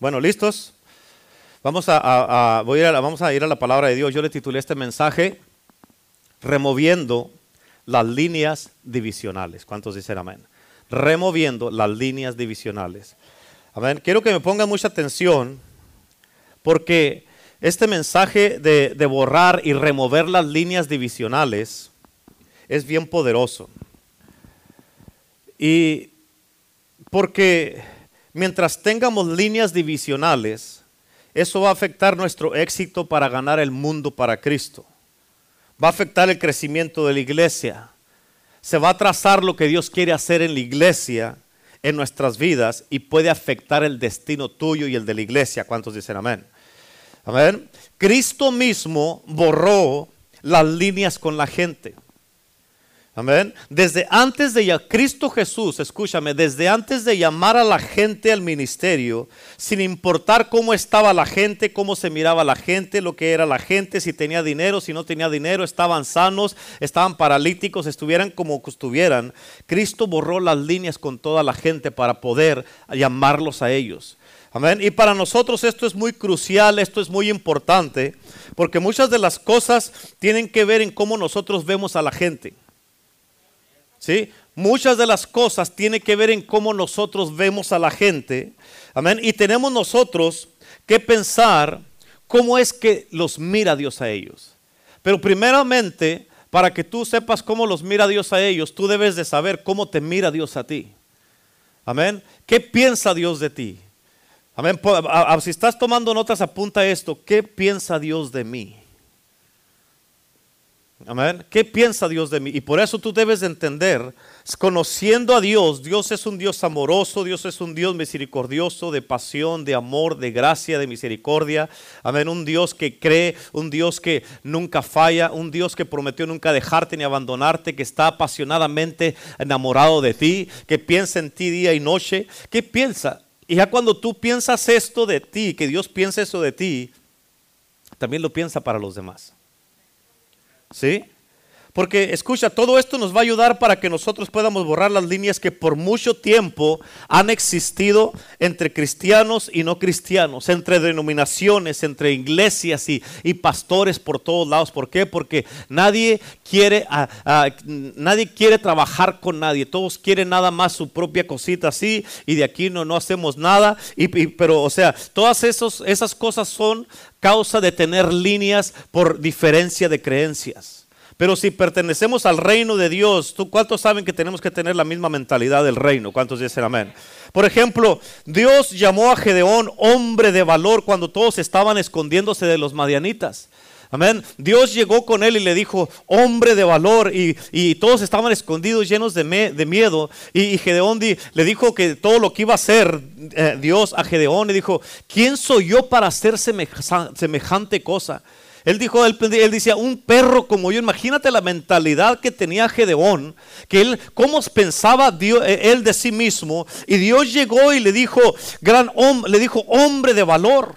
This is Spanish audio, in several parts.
Bueno, ¿listos? Vamos a, voy a, vamos a ir a la palabra de Dios. Yo le titulé este mensaje Removiendo las líneas divisionales. ¿Cuántos dicen amén? Removiendo las líneas divisionales. Amén. Quiero que me pongan mucha atención porque este mensaje de, de borrar y remover las líneas divisionales es bien poderoso. Y porque mientras tengamos líneas divisionales, eso va a afectar nuestro éxito para ganar el mundo para Cristo. Va a afectar el crecimiento de la iglesia. Se va a trazar lo que Dios quiere hacer en la iglesia, en nuestras vidas, y puede afectar el destino tuyo y el de la iglesia. ¿Cuántos dicen amén? Amén. Cristo mismo borró las líneas con la gente. Amén. Desde antes de Cristo Jesús, escúchame, desde antes de llamar a la gente al ministerio, sin importar cómo estaba la gente, cómo se miraba la gente, lo que era la gente, si tenía dinero, si no tenía dinero, estaban sanos, estaban paralíticos, estuvieran como estuvieran, Cristo borró las líneas con toda la gente para poder llamarlos a ellos. Amén. Y para nosotros esto es muy crucial, esto es muy importante, porque muchas de las cosas tienen que ver en cómo nosotros vemos a la gente. ¿Sí? Muchas de las cosas tienen que ver en cómo nosotros vemos a la gente. Amén. Y tenemos nosotros que pensar cómo es que los mira Dios a ellos. Pero primeramente, para que tú sepas cómo los mira Dios a ellos, tú debes de saber cómo te mira Dios a ti. Amén. ¿Qué piensa Dios de ti? Amén. Si estás tomando notas, apunta esto. ¿Qué piensa Dios de mí? Amén. ¿Qué piensa Dios de mí? Y por eso tú debes de entender, conociendo a Dios, Dios es un Dios amoroso, Dios es un Dios misericordioso, de pasión, de amor, de gracia, de misericordia. Amén. Un Dios que cree, un Dios que nunca falla, un Dios que prometió nunca dejarte ni abandonarte, que está apasionadamente enamorado de ti, que piensa en ti día y noche. ¿Qué piensa? Y ya cuando tú piensas esto de ti, que Dios piensa eso de ti, también lo piensa para los demás. ¿Sí? Porque escucha, todo esto nos va a ayudar para que nosotros podamos borrar las líneas que por mucho tiempo han existido entre cristianos y no cristianos, entre denominaciones, entre iglesias y, pastores por todos lados. ¿Por qué? Porque nadie quiere, nadie quiere trabajar con nadie. Todos quieren nada más su propia cosita así y de aquí no, no hacemos nada. Y, pero, o sea, todas esos, esas cosas son causa de tener líneas por diferencia de creencias. Pero si pertenecemos al reino de Dios, ¿tú cuántos saben que tenemos que tener la misma mentalidad del reino? ¿Cuántos dicen amén? Por ejemplo, Dios llamó a Gedeón hombre de valor cuando todos estaban escondiéndose de los madianitas. Amén. Dios llegó con él y le dijo, hombre de valor, y, todos estaban escondidos, llenos de, miedo. Y, Gedeón le dijo que todo lo que iba a hacer eh, Dios a Gedeón, le dijo, ¿quién soy yo para hacer semejante cosa? Él dijo, él, decía, un perro como yo, imagínate la mentalidad que tenía Gedeón, que él, cómo pensaba Dios, eh, él de sí mismo, y Dios llegó y le dijo, gran hombre, le dijo, hombre de valor.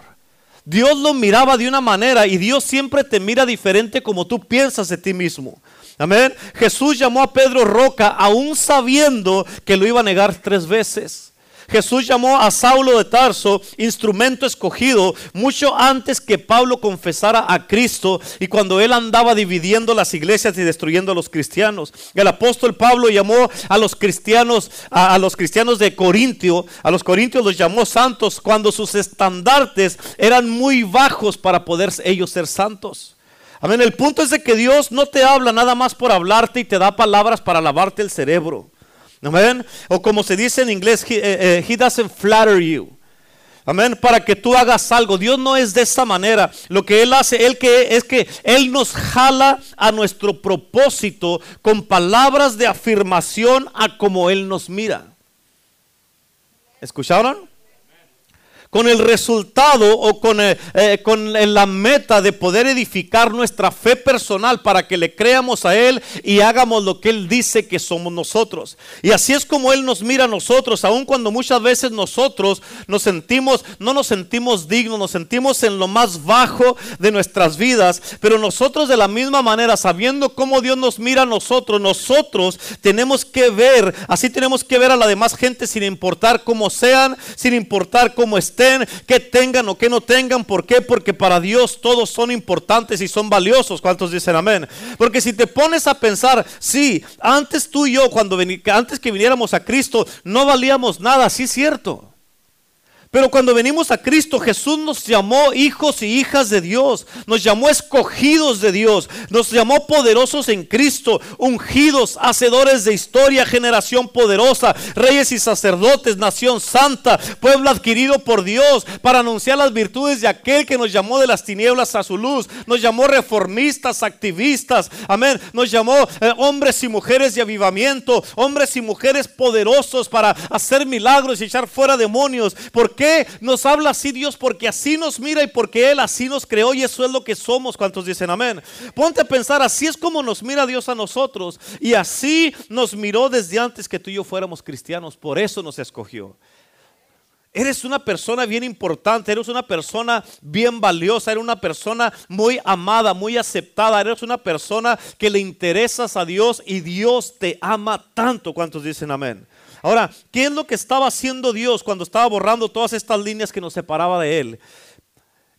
Dios lo miraba de una manera y Dios siempre te mira diferente como tú piensas de ti mismo. Amén. Jesús llamó a Pedro Roca aún sabiendo que lo iba a negar tres veces. Jesús llamó a Saulo de Tarso instrumento escogido mucho antes que Pablo confesara a Cristo y cuando él andaba dividiendo las iglesias y destruyendo a los cristianos. El apóstol Pablo llamó a los cristianos, a, los cristianos de Corintio, a los corintios los llamó santos cuando sus estandartes eran muy bajos para poder ellos ser santos. Amén. El punto es de que Dios no te habla nada más por hablarte y te da palabras para lavarte el cerebro. Amén. O como se dice en inglés, he, eh, eh, doesn't flatter you. Amén. Para que tú hagas algo. Dios no es de esa manera. Lo que Él hace él que, es que Él nos jala a nuestro propósito con palabras de afirmación a como Él nos mira. ¿Escucharon? Con el resultado o con, eh, eh, con la meta de poder edificar nuestra fe personal para que le creamos a Él y hagamos lo que Él dice que somos nosotros. Y así es como Él nos mira a nosotros, aun cuando muchas veces nosotros nos sentimos, no nos sentimos dignos, nos sentimos en lo más bajo de nuestras vidas, pero nosotros de la misma manera, sabiendo cómo Dios nos mira a nosotros, nosotros tenemos que ver, así tenemos que ver a la demás gente sin importar cómo sean, sin importar cómo estén que tengan o que no tengan. ¿Por qué? Porque para Dios todos son importantes y son valiosos. ¿Cuántos dicen amén? Porque si te pones a pensar, sí, antes tú y yo, cuando antes que viniéramos a Cristo, no valíamos nada, sí es cierto. Pero cuando venimos a Cristo, Jesús nos llamó hijos y hijas de Dios, nos llamó escogidos de Dios, nos llamó poderosos en Cristo, ungidos, hacedores de historia, generación poderosa, reyes y sacerdotes, nación santa, pueblo adquirido por Dios para anunciar las virtudes de aquel que nos llamó de las tinieblas a su luz, nos llamó reformistas, activistas, amén, nos llamó eh, hombres y mujeres de avivamiento, hombres y mujeres poderosos para hacer milagros y echar fuera demonios. ¿Por nos habla así Dios? Porque así nos mira y porque Él así nos creó y eso es lo que somos. ¿Cuántos dicen amén? Ponte a pensar, así es como nos mira Dios a nosotros y así nos miró desde antes que tú y yo fuéramos cristianos. Por eso nos escogió. Eres una persona bien importante, eres una persona bien valiosa, eres una persona muy amada, muy aceptada, eres una persona que le interesas a Dios y Dios te ama tanto. ¿Cuántos dicen amén? Ahora, ¿qué es lo que estaba haciendo Dios cuando estaba borrando todas estas líneas que nos separaba de Él?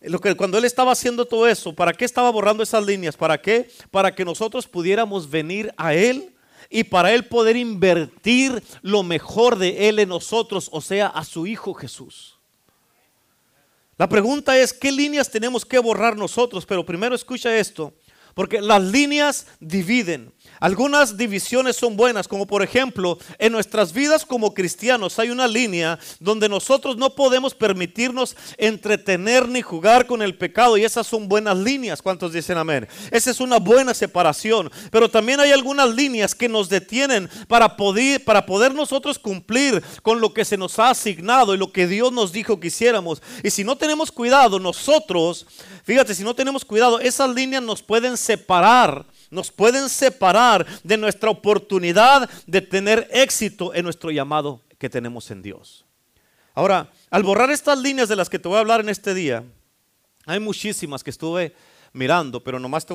Lo que, cuando Él estaba haciendo todo eso, ¿para qué estaba borrando esas líneas? ¿Para qué? Para que nosotros pudiéramos venir a Él y para Él poder invertir lo mejor de Él en nosotros, o sea, a su Hijo Jesús. La pregunta es, ¿qué líneas tenemos que borrar nosotros? Pero primero escucha esto, porque las líneas dividen. Algunas divisiones son buenas, como por ejemplo, en nuestras vidas como cristianos hay una línea donde nosotros no podemos permitirnos entretener ni jugar con el pecado y esas son buenas líneas. ¿Cuántos dicen amén? Esa es una buena separación, pero también hay algunas líneas que nos detienen para poder, para poder nosotros cumplir con lo que se nos ha asignado y lo que Dios nos dijo que hiciéramos. Y si no tenemos cuidado, nosotros, fíjate, si no tenemos cuidado, esas líneas nos pueden separar nos pueden separar de nuestra oportunidad de tener éxito en nuestro llamado que tenemos en Dios. Ahora, al borrar estas líneas de las que te voy a hablar en este día, hay muchísimas que estuve mirando, pero nomás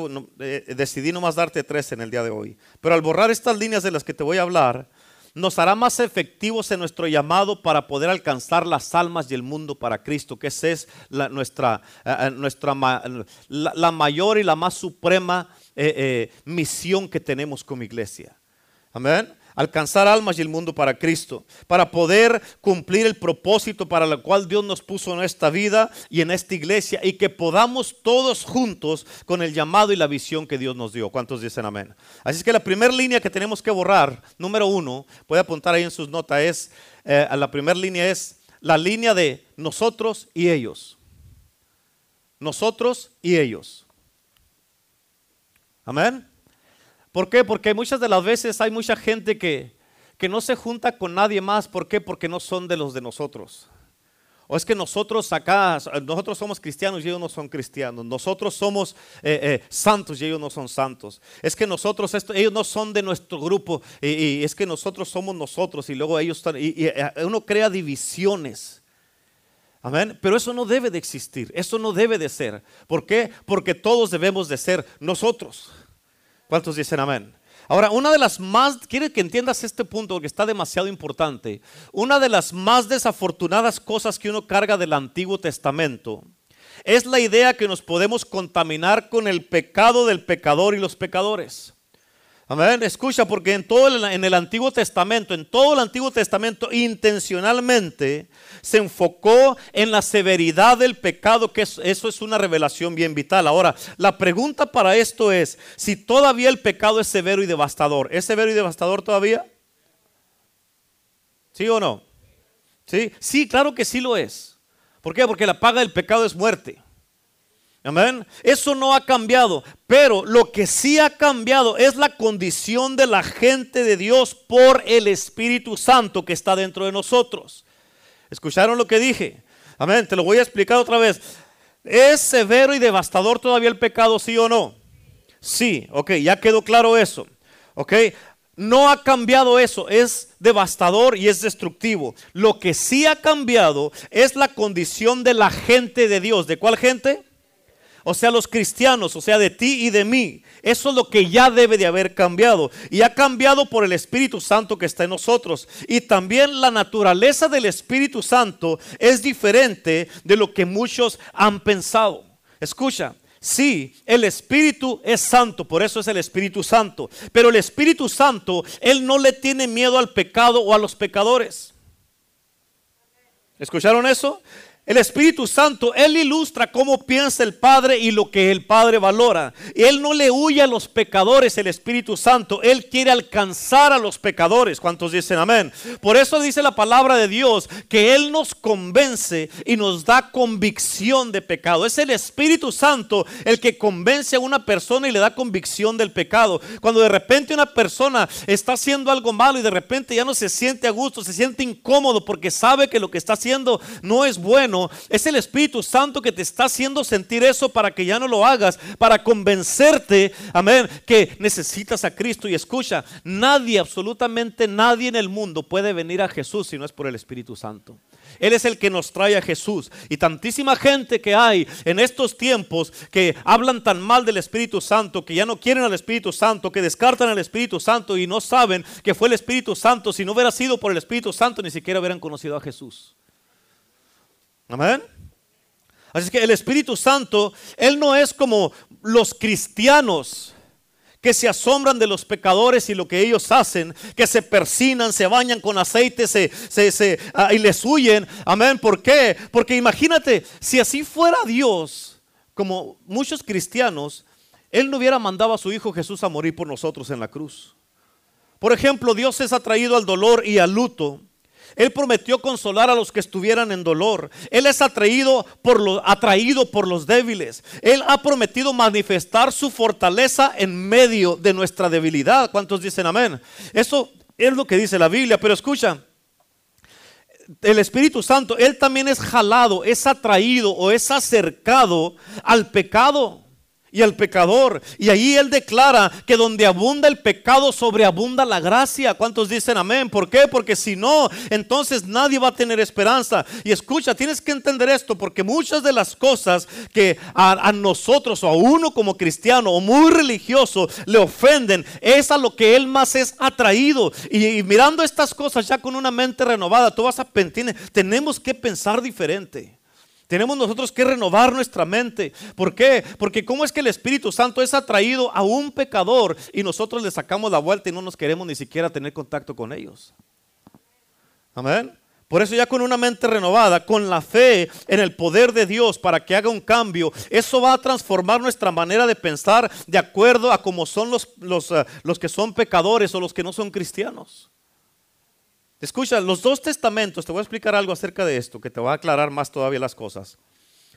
eh, decidí nomás darte tres en el día de hoy. Pero al borrar estas líneas de las que te voy a hablar, nos hará más efectivos en nuestro llamado para poder alcanzar las almas y el mundo para Cristo, que esa es la, nuestra, eh, eh, nuestra la mayor y la más suprema eh, misión que tenemos como iglesia. Amén. Alcanzar almas y el mundo para Cristo, para poder cumplir el propósito para el cual Dios nos puso en esta vida y en esta iglesia y que podamos todos juntos con el llamado y la visión que Dios nos dio. ¿Cuántos dicen amén? Así es que la primera línea que tenemos que borrar, número uno, puede apuntar ahí en sus notas, es, eh, la primera línea es la línea de nosotros y ellos. Nosotros y ellos. Amén. ¿Por qué? Porque muchas de las veces hay mucha gente que, que no se junta con nadie más. ¿Por qué? Porque no son de los de nosotros. O es que nosotros acá, nosotros somos cristianos y ellos no son cristianos. Nosotros somos eh, eh, santos y ellos no son santos. Es que nosotros, ellos no son de nuestro grupo y, es que nosotros somos nosotros y luego ellos están, y, eh, uno crea divisiones. Amén. Pero eso no debe de existir, eso no debe de ser. ¿Por qué? Porque todos debemos de ser nosotros. ¿Cuántos dicen amén? Ahora, una de las más, quiere que entiendas este punto porque está demasiado importante. Una de las más desafortunadas cosas que uno carga del Antiguo Testamento es la idea que nos podemos contaminar con el pecado del pecador y los pecadores. Amén. Escucha, porque en todo el, en el Antiguo Testamento, en todo el Antiguo Testamento, intencionalmente se enfocó en la severidad del pecado, que eso es una revelación bien vital. Ahora, la pregunta para esto es, si todavía el pecado es severo y devastador, ¿es severo y devastador todavía? ¿Sí o no? Sí, sí, claro que sí lo es. ¿Por qué? Porque la paga del pecado es muerte. Amén. Eso no ha cambiado. Pero lo que sí ha cambiado es la condición de la gente de Dios por el Espíritu Santo que está dentro de nosotros. ¿Escucharon lo que dije? Amén. Te lo voy a explicar otra vez. ¿Es severo y devastador todavía el pecado, sí o no? Sí, ok, ya quedó claro eso. Ok, no ha cambiado eso, es devastador y es destructivo. Lo que sí ha cambiado es la condición de la gente de Dios. ¿De cuál gente? O sea, los cristianos, o sea, de ti y de mí. Eso es lo que ya debe de haber cambiado. Y ha cambiado por el Espíritu Santo que está en nosotros. Y también la naturaleza del Espíritu Santo es diferente de lo que muchos han pensado. Escucha, Sí, el Espíritu es santo, por eso es el Espíritu Santo. Pero el Espíritu Santo, Él no le tiene miedo al pecado o a los pecadores. ¿Escucharon eso? El Espíritu Santo, Él ilustra cómo piensa el Padre y lo que el Padre valora. Él no le huye a los pecadores, el Espíritu Santo. Él quiere alcanzar a los pecadores. ¿Cuántos dicen amén? Por eso dice la palabra de Dios que Él nos convence y nos da convicción de pecado. Es el Espíritu Santo el que convence a una persona y le da convicción del pecado. Cuando de repente una persona está haciendo algo malo y de repente ya no se siente a gusto, se siente incómodo porque sabe que lo que está haciendo no es bueno es el Espíritu Santo que te está haciendo sentir eso para que ya no lo hagas, para convencerte, amén, que necesitas a Cristo. Y escucha, nadie, absolutamente nadie en el mundo puede venir a Jesús si no es por el Espíritu Santo. Él es el que nos trae a Jesús. Y tantísima gente que hay en estos tiempos que hablan tan mal del Espíritu Santo, que ya no quieren al Espíritu Santo, que descartan al Espíritu Santo y no saben que fue el Espíritu Santo. Si no hubiera sido por el Espíritu Santo, ni siquiera hubieran conocido a Jesús. Amén. Así que el Espíritu Santo, Él no es como los cristianos que se asombran de los pecadores y lo que ellos hacen, que se persinan, se bañan con aceite se, se, ah, y les huyen. Amén. ¿Por qué? Porque imagínate, si así fuera Dios, como muchos cristianos, Él no hubiera mandado a su Hijo Jesús a morir por nosotros en la cruz. Por ejemplo, Dios es atraído al dolor y al luto. Él prometió consolar a los que estuvieran en dolor. Él es atraído por, lo, atraído por los débiles. Él ha prometido manifestar su fortaleza en medio de nuestra debilidad. ¿Cuántos dicen amén? Eso es lo que dice la Biblia. Pero escucha, el Espíritu Santo, Él también es jalado, es atraído o es acercado al pecado y al pecador. Y ahí él declara que donde abunda el pecado, sobreabunda la gracia. ¿Cuántos dicen amén? ¿Por qué? Porque si no, entonces nadie va a tener esperanza. Y escucha, tienes que entender esto, porque muchas de las cosas que a, nosotros o a uno como cristiano o muy religioso le ofenden, es a lo que él más es atraído. Y, mirando estas cosas ya con una mente renovada, tú vas a pensar, tenemos que pensar diferente. Tenemos nosotros que renovar nuestra mente. ¿Por qué? Porque ¿cómo es que el Espíritu Santo es atraído a un pecador y nosotros le sacamos la vuelta y no nos queremos ni siquiera tener contacto con ellos? Amén. Por eso ya con una mente renovada, con la fe en el poder de Dios para que haga un cambio, eso va a transformar nuestra manera de pensar de acuerdo a cómo son los, los, eh, los que son pecadores o los que no son cristianos. Escucha, los dos testamentos, te voy a explicar algo acerca de esto, que te va a aclarar más todavía las cosas.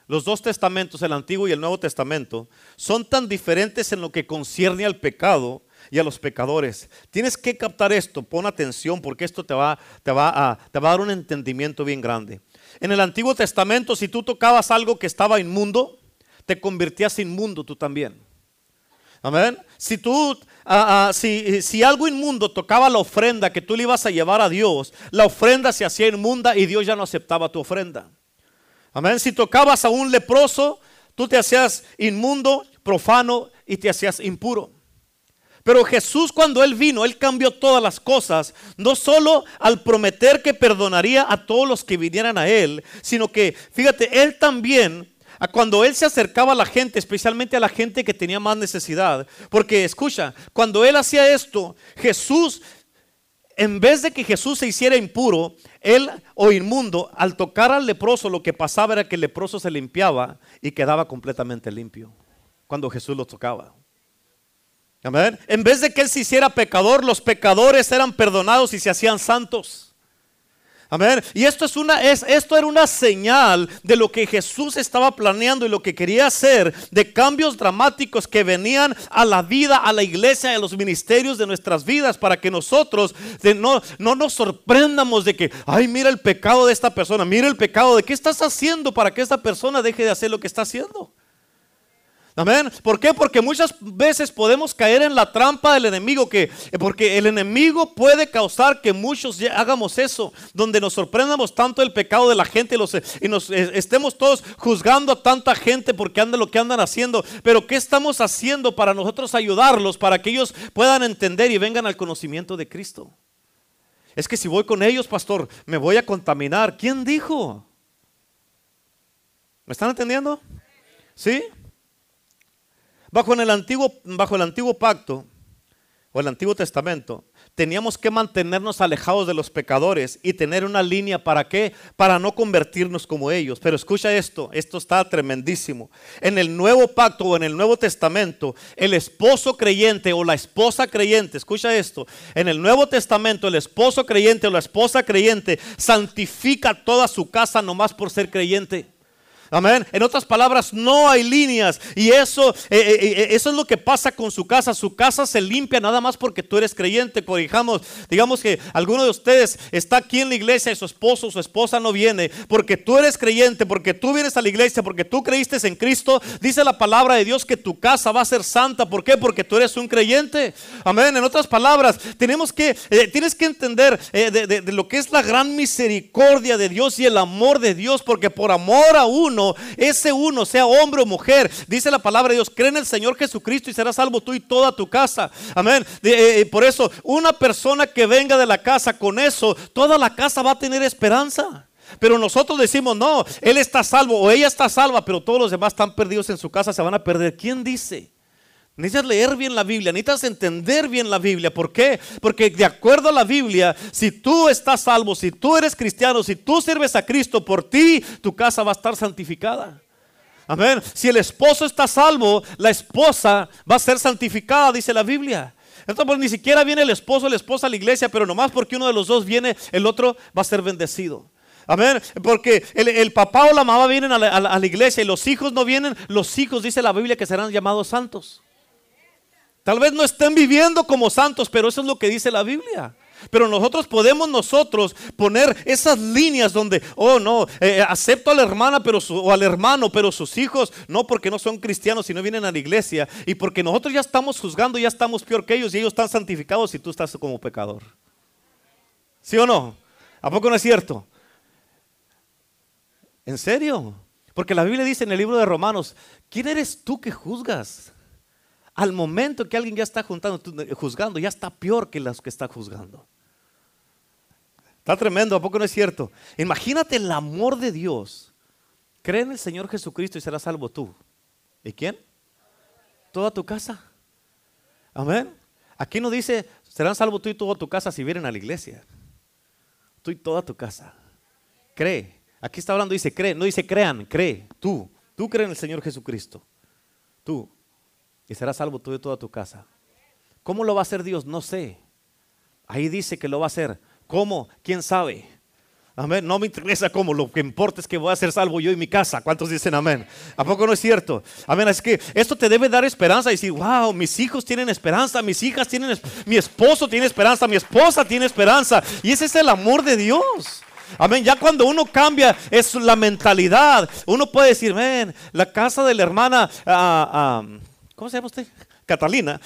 Los dos testamentos, el Antiguo y el Nuevo Testamento, son tan diferentes en lo que concierne al pecado y a los pecadores. Tienes que captar esto, pon atención porque esto te va, te va, a, te va a dar un entendimiento bien grande. En el Antiguo Testamento, si tú tocabas algo que estaba inmundo, te convertías inmundo tú también. Amén. Si tú, ah, ah, si, algo inmundo tocaba la ofrenda que tú le ibas a llevar a Dios, la ofrenda se hacía inmunda y Dios ya no aceptaba tu ofrenda. Amén. Si tocabas a un leproso, tú te hacías inmundo, profano y te hacías impuro. Pero Jesús cuando Él vino, Él cambió todas las cosas, no solo al prometer que perdonaría a todos los que vinieran a Él, sino que, fíjate, Él también cuando Él se acercaba a la gente, especialmente a la gente que tenía más necesidad. Porque escucha, cuando Él hacía esto, Jesús, en vez de que Jesús se hiciera impuro, Él o inmundo, al tocar al leproso, lo que pasaba era que el leproso se limpiaba y quedaba completamente limpio. Cuando Jesús lo tocaba. Amén. En vez de que Él se hiciera pecador, los pecadores eran perdonados y se hacían santos. Amén. Y esto, es una, es, esto era una señal de lo que Jesús estaba planeando y lo que quería hacer, de cambios dramáticos que venían a la vida, a la iglesia, a los ministerios de nuestras vidas, para que nosotros no, no nos sorprendamos de que, ay, mira el pecado de esta persona, mira el pecado de qué estás haciendo para que esta persona deje de hacer lo que está haciendo. Amén. ¿Por qué? Porque muchas veces podemos caer en la trampa del enemigo, que, porque el enemigo puede causar que muchos hagamos eso, donde nos sorprendamos tanto el pecado de la gente y, nos estemos todos juzgando a tanta gente porque andan lo que andan haciendo. Pero ¿qué estamos haciendo para nosotros ayudarlos, para que ellos puedan entender y vengan al conocimiento de Cristo? Es que si voy con ellos, pastor, me voy a contaminar. ¿Quién dijo? ¿Me están entendiendo? ¿Sí? Bajo, el antiguo, bajo el antiguo pacto o el antiguo testamento, teníamos que mantenernos alejados de los pecadores y tener una línea para qué? Para no convertirnos como ellos. Pero escucha esto, esto está tremendísimo. En el nuevo pacto o en el nuevo testamento, el esposo creyente o la esposa creyente, escucha esto, en el nuevo testamento el esposo creyente o la esposa creyente santifica toda su casa nomás por ser creyente. Amén. En otras palabras, no hay líneas. Y eso, eh, eh, eh, eso es lo que pasa con su casa. Su casa se limpia nada más porque tú eres creyente. Por digamos, que alguno de ustedes está aquí en la iglesia y su esposo o su esposa no viene. Porque tú eres creyente, porque tú vienes a la iglesia, porque tú creíste en Cristo. Dice la palabra de Dios que tu casa va a ser santa. ¿Por qué? Porque tú eres un creyente. Amén. En otras palabras, tenemos que, tienes que entender de lo que es la gran misericordia de Dios y el amor de Dios. Porque por amor a uno, ese uno, sea hombre o mujer, dice la palabra de Dios, cree en el Señor Jesucristo y serás salvo tú y toda tu casa. Amén. Eh, eh, por eso, una persona que venga de la casa con eso, toda la casa va a tener esperanza. Pero nosotros decimos, no, él está salvo o ella está salva, pero todos los demás están perdidos en su casa, se van a perder. ¿Quién dice? Necesitas leer bien la Biblia, necesitas entender bien la Biblia. ¿Por qué? Porque de acuerdo a la Biblia, si tú estás salvo, si tú eres cristiano, si tú sirves a Cristo, por ti tu casa va a estar santificada. Amén. Si el esposo está salvo, la esposa va a ser santificada, dice la Biblia. Entonces, pues, ni siquiera viene el esposo o la esposa a la iglesia, pero nomás porque uno de los dos viene, el otro va a ser bendecido. Amén. Porque el, papá o la mamá vienen a la iglesia y los hijos no vienen. Los hijos, dice la Biblia, que serán llamados santos. Tal vez no estén viviendo como santos, pero eso es lo que dice la Biblia. Pero nosotros podemos nosotros poner esas líneas donde, oh no, eh, eh, acepto a la hermana pero o al hermano, pero sus hijos no porque no son cristianos, sino vienen a la iglesia. Y porque nosotros ya estamos juzgando, ya estamos peor que ellos y ellos están santificados y tú estás como pecador. ¿Sí o no? ¿A poco no es cierto? ¿En serio? Porque la Biblia dice en el libro de Romanos, ¿quién eres tú que juzgas? Al momento que alguien ya está eh, juzgando, ya está peor que los que está juzgando. Está tremendo, ¿a poco no es cierto? Imagínate el amor de Dios. Cree en el Señor Jesucristo y serás salvo tú. ¿Y quién? Toda tu casa. Amén. Aquí no dice, serán salvo tú y toda tu casa si vienen a la iglesia. Tú y toda tu casa. Cree. Aquí está hablando, dice, cree. No dice crean, cree. Tú. Tú crees en el Señor Jesucristo. Tú y serás salvo tú y toda tu casa. ¿Cómo lo va a hacer Dios? No sé. Ahí dice que lo va a hacer. ¿Cómo? ¿Quién sabe? Amén. No me interesa cómo. Lo que importa es que voy a ser salvo yo y mi casa. ¿Cuántos dicen amén? ¿A poco no es cierto? Amén. Es que esto te debe dar esperanza y decir, wow, mis hijos tienen esperanza, mis hijas tienen, mi esposo tiene esperanza, mi esposa tiene esperanza. Y ese es el amor de Dios. Amén. Ya cuando uno cambia es la mentalidad. Uno puede decir, ven, la casa de la hermana. Uh, ¿Cómo se llama usted? Catalina.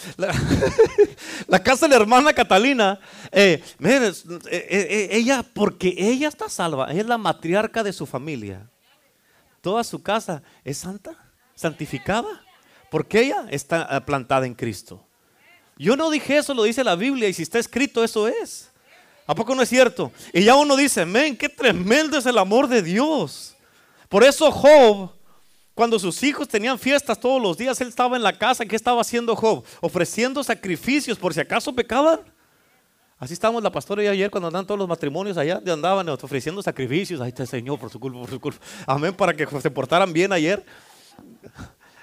La, casa de la hermana Catalina. Eh, eh, eh, ella, porque ella está salva, es la matriarca de su familia. Toda su casa es santa, santificada, porque ella está plantada en Cristo. Yo no dije eso, lo dice la Biblia, y si está escrito, eso es. ¿A poco no es cierto? Y ya uno dice, men, qué tremendo es el amor de Dios. Por eso Job cuando sus hijos tenían fiestas todos los días, él estaba en la casa. ¿Qué estaba haciendo Job? Ofreciendo sacrificios por si acaso pecaban. Así estábamos la pastora y ayer cuando andaban todos los matrimonios allá, de andaban ofreciendo sacrificios. Ahí está el Señor por su culpa, por su culpa. Amén, para que se portaran bien ayer.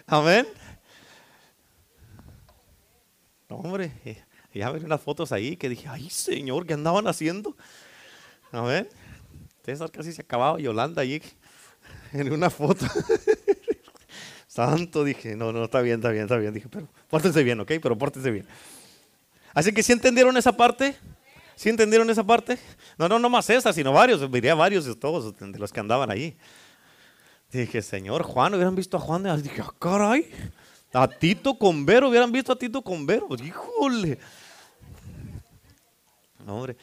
Amén. hombre, eh, ya ven unas fotos ahí que dije, ay Señor, ¿qué andaban haciendo? Amén. César casi se acababa, Yolanda allí en una foto. Santo, dije, no, no, está bien, está bien, está bien. Dije, pero pórtense bien, ¿ok? Pero pórtense bien. Así que si entendieron esa parte, ¿sí entendieron esa parte? No, no, no más esa, sino varios, diría varios de todos, de los que andaban ahí. Dije, Señor, Juan, hubieran visto a Juan, dije, ah, caray, A Tito Convero, hubieran visto a Tito Convero. Híjole. hombre.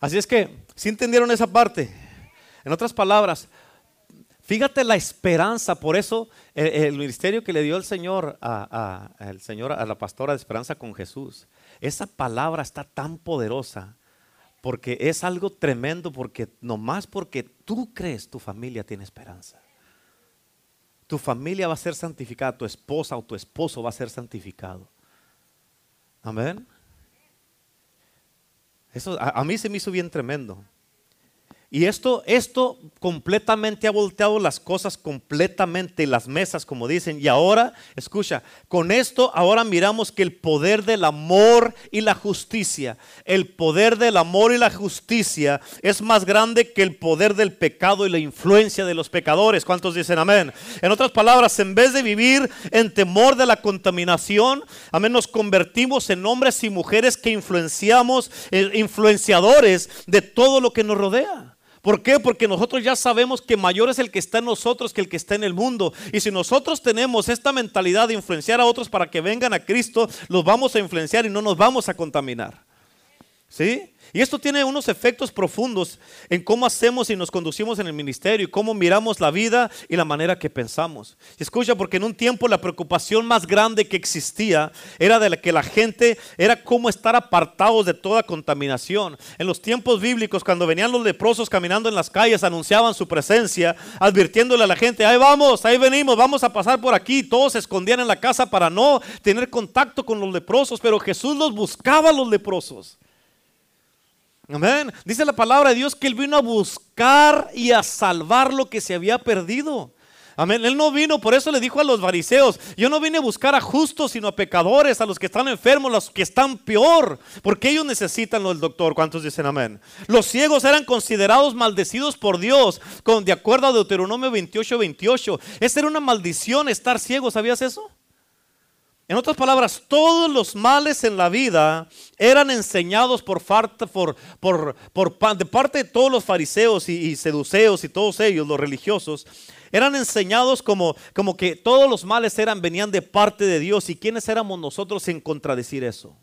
Así es que, si entendieron esa parte? En otras palabras, fíjate la esperanza. Por eso el, ministerio que le dio el Señor a, la pastora de esperanza con Jesús. Esa palabra está tan poderosa porque es algo tremendo, porque nomás porque tú crees tu familia tiene esperanza. Tu familia va a ser santificada, tu esposa o tu esposo va a ser santificado. Amén. Eso a mí se me hizo bien tremendo. Y esto, esto completamente ha volteado las cosas completamente, las mesas, como dicen. Y ahora, escucha, con esto ahora miramos que el poder del amor y la justicia, el poder del amor y la justicia es más grande que el poder del pecado y la influencia de los pecadores. ¿Cuántos dicen amén? En otras palabras, en vez de vivir en temor de la contaminación, amén, nos convertimos en hombres y mujeres que influenciamos, eh, influenciadores de todo lo que nos rodea. ¿Por qué? Porque nosotros ya sabemos que mayor es el que está en nosotros que el que está en el mundo. Y si nosotros tenemos esta mentalidad de influenciar a otros para que vengan a Cristo, los vamos a influenciar y no nos vamos a contaminar. ¿Sí? Y esto tiene unos efectos profundos en cómo hacemos y nos conducimos en el ministerio y cómo miramos la vida y la manera que pensamos. Escucha, porque en un tiempo la preocupación más grande que existía era de que la gente era cómo estar apartados de toda contaminación. En los tiempos bíblicos, cuando venían los leprosos caminando en las calles, anunciaban su presencia, advirtiéndole a la gente, ahí vamos, ahí venimos, vamos a pasar por aquí. Todos se escondían en la casa para no tener contacto con los leprosos, pero Jesús los buscaba a los leprosos. Amén. Dice la palabra de Dios que Él vino a buscar y a salvar lo que se había perdido. Amén. Él no vino, por eso le dijo a los fariseos, yo no vine a buscar a justos, sino a pecadores, a los que están enfermos, los que están peor, porque ellos necesitan lo del doctor. ¿Cuántos dicen amén? Los ciegos eran considerados maldecidos por Dios, de acuerdo a Deuteronomio 28, 28. Esa era una maldición estar ciego, ¿sabías eso? En otras palabras, todos los males en la vida eran enseñados por, de parte de todos los fariseos y, y, seduceos y todos ellos, los religiosos, eran enseñados como, como que todos los males eran, venían de parte de Dios. ¿Y quiénes éramos nosotros en contradecir eso?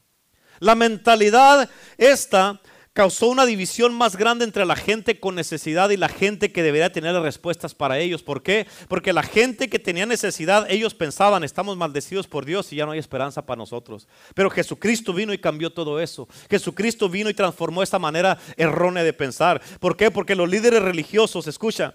La mentalidad esta causó una división más grande entre la gente con necesidad y la gente que debería tener respuestas para ellos. ¿Por qué? Porque la gente que tenía necesidad, ellos pensaban, estamos maldecidos por Dios y ya no hay esperanza para nosotros. Pero Jesucristo vino y cambió todo eso. Jesucristo vino y transformó esta manera errónea de pensar. ¿Por qué? Porque los líderes religiosos, escucha,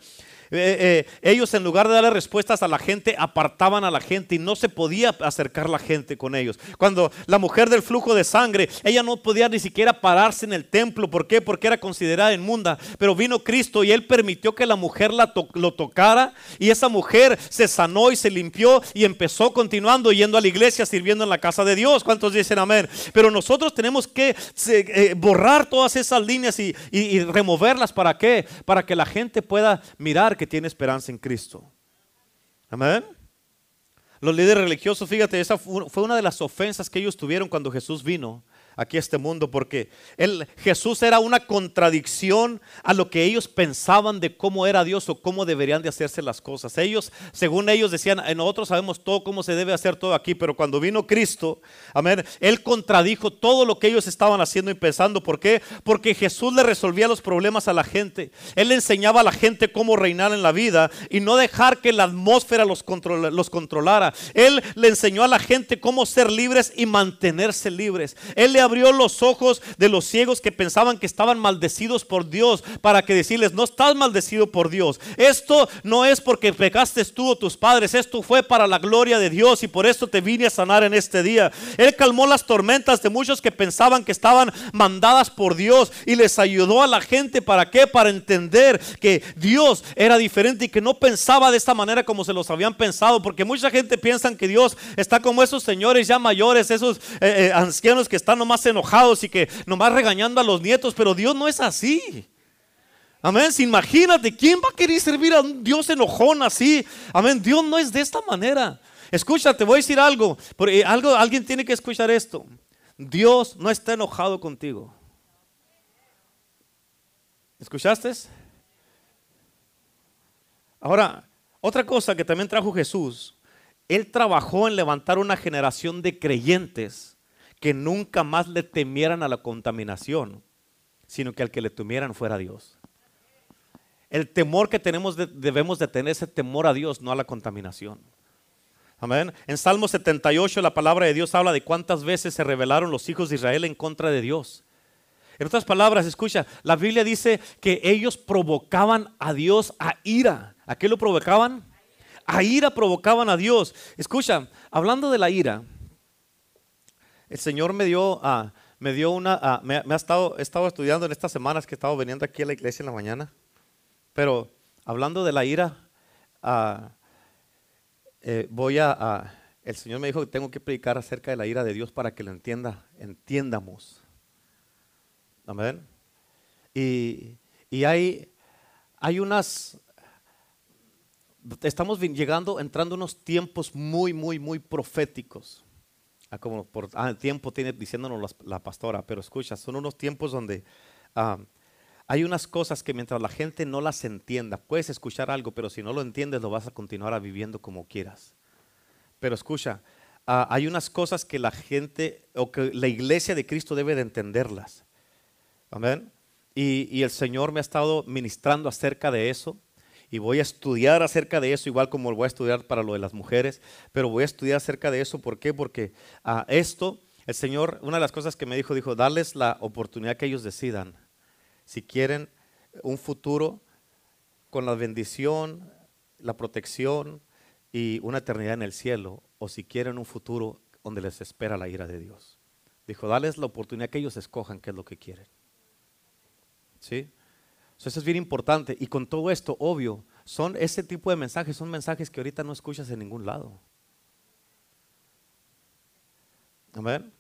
eh, eh, ellos en lugar de darle respuestas a la gente, apartaban a la gente y no se podía acercar la gente con ellos. Cuando la mujer del flujo de sangre, ella no podía ni siquiera pararse en el templo. ¿Por qué? Porque era considerada inmunda. Pero vino Cristo y él permitió que la mujer la lo tocara y esa mujer se sanó y se limpió y empezó continuando yendo a la iglesia, sirviendo en la casa de Dios. ¿Cuántos dicen amén? Pero nosotros tenemos que eh, borrar todas esas líneas y, y removerlas. ¿Para qué? Para que la gente pueda mirar que tiene esperanza en Cristo. Amén. Los líderes religiosos, fíjate, esa fue una de las ofensas que ellos tuvieron cuando Jesús vino aquí a este mundo, porque él, Jesús era una contradicción a lo que ellos pensaban de cómo era Dios o cómo deberían de hacerse las cosas. Ellos, según ellos decían, nosotros sabemos todo cómo se debe hacer todo aquí, pero cuando vino Cristo, amén, Él contradijo todo lo que ellos estaban haciendo y pensando. ¿Por qué? Porque Jesús le resolvía los problemas a la gente. Él le enseñaba a la gente cómo reinar en la vida y no dejar que la atmósfera los, los controlara. Él le enseñó a la gente cómo ser libres y mantenerse libres. Él le abrió los ojos de los ciegos que pensaban que estaban maldecidos por Dios para que decirles, no estás maldecido por Dios. Esto no es porque pecaste tú o tus padres, esto fue para la gloria de Dios y por esto te vine a sanar en este día. Él calmó las tormentas de muchos que pensaban que estaban mandadas por Dios y les ayudó a la gente para qué? Para entender que Dios era diferente y que no pensaba de esta manera como se los habían pensado, porque mucha gente piensa que Dios está como esos señores ya mayores, esos eh, eh, ancianos que están nomás enojados y que nomás regañando a los nietos, pero Dios no es así. Amén. imagínate, ¿quién va a querer servir a un Dios enojón así? Amén. Dios no es de esta manera. Escúchate, voy a decir algo, porque algo, alguien tiene que escuchar esto. Dios no está enojado contigo. ¿Escuchaste? Ahora, otra cosa que también trajo Jesús Él trabajó en levantar una generación de creyentes que nunca más le temieran a la contaminación, sino que al que le temieran fuera Dios. El temor que tenemos debemos de tener ese temor a Dios, no a la contaminación. Amén. En Salmo 78 la palabra de Dios habla de cuántas veces se rebelaron los hijos de Israel en contra de Dios. En otras palabras, escucha, la Biblia dice que ellos provocaban a Dios a ira. ¿A qué lo provocaban? A ira provocaban a Dios. Escucha, hablando de la ira, el Señor me dio, uh, me dio una, uh, me, ha estado, he estado estudiando en estas semanas que he estado viniendo aquí a la iglesia en la mañana, pero hablando de la ira, uh, eh, voy a, el Señor me dijo que tengo que predicar acerca de la ira de Dios para que lo entienda, entiendamos. Amén. Y, hay, hay unas, estamos llegando, entrando unos tiempos muy, muy, muy proféticos. Ah, como por ah, tiempo tiene diciéndonos la, pastora, pero escucha, son unos tiempos donde ah, hay unas cosas que mientras la gente no las entienda, puedes escuchar algo, pero si no lo entiendes lo vas a continuar viviendo como quieras. Pero escucha, hay unas cosas que la gente o que la iglesia de Cristo debe de entenderlas. Amén. Y, el Señor me ha estado ministrando acerca de eso. Y voy a estudiar acerca de eso, igual como lo voy a estudiar para lo de las mujeres. Pero voy a estudiar acerca de eso. ¿Por qué? Porque a esto, el Señor, una de las cosas que me dijo, dijo, darles la oportunidad que ellos decidan. Si quieren un futuro con la bendición, la protección y una eternidad en el cielo, o si quieren un futuro donde les espera la ira de Dios. Dijo, dales la oportunidad que ellos escojan qué es lo que quieren. ¿Sí? Eso es bien importante. Y con todo esto, obvio, son ese tipo de mensajes, son mensajes que ahorita no escuchas en ningún lado. Amén.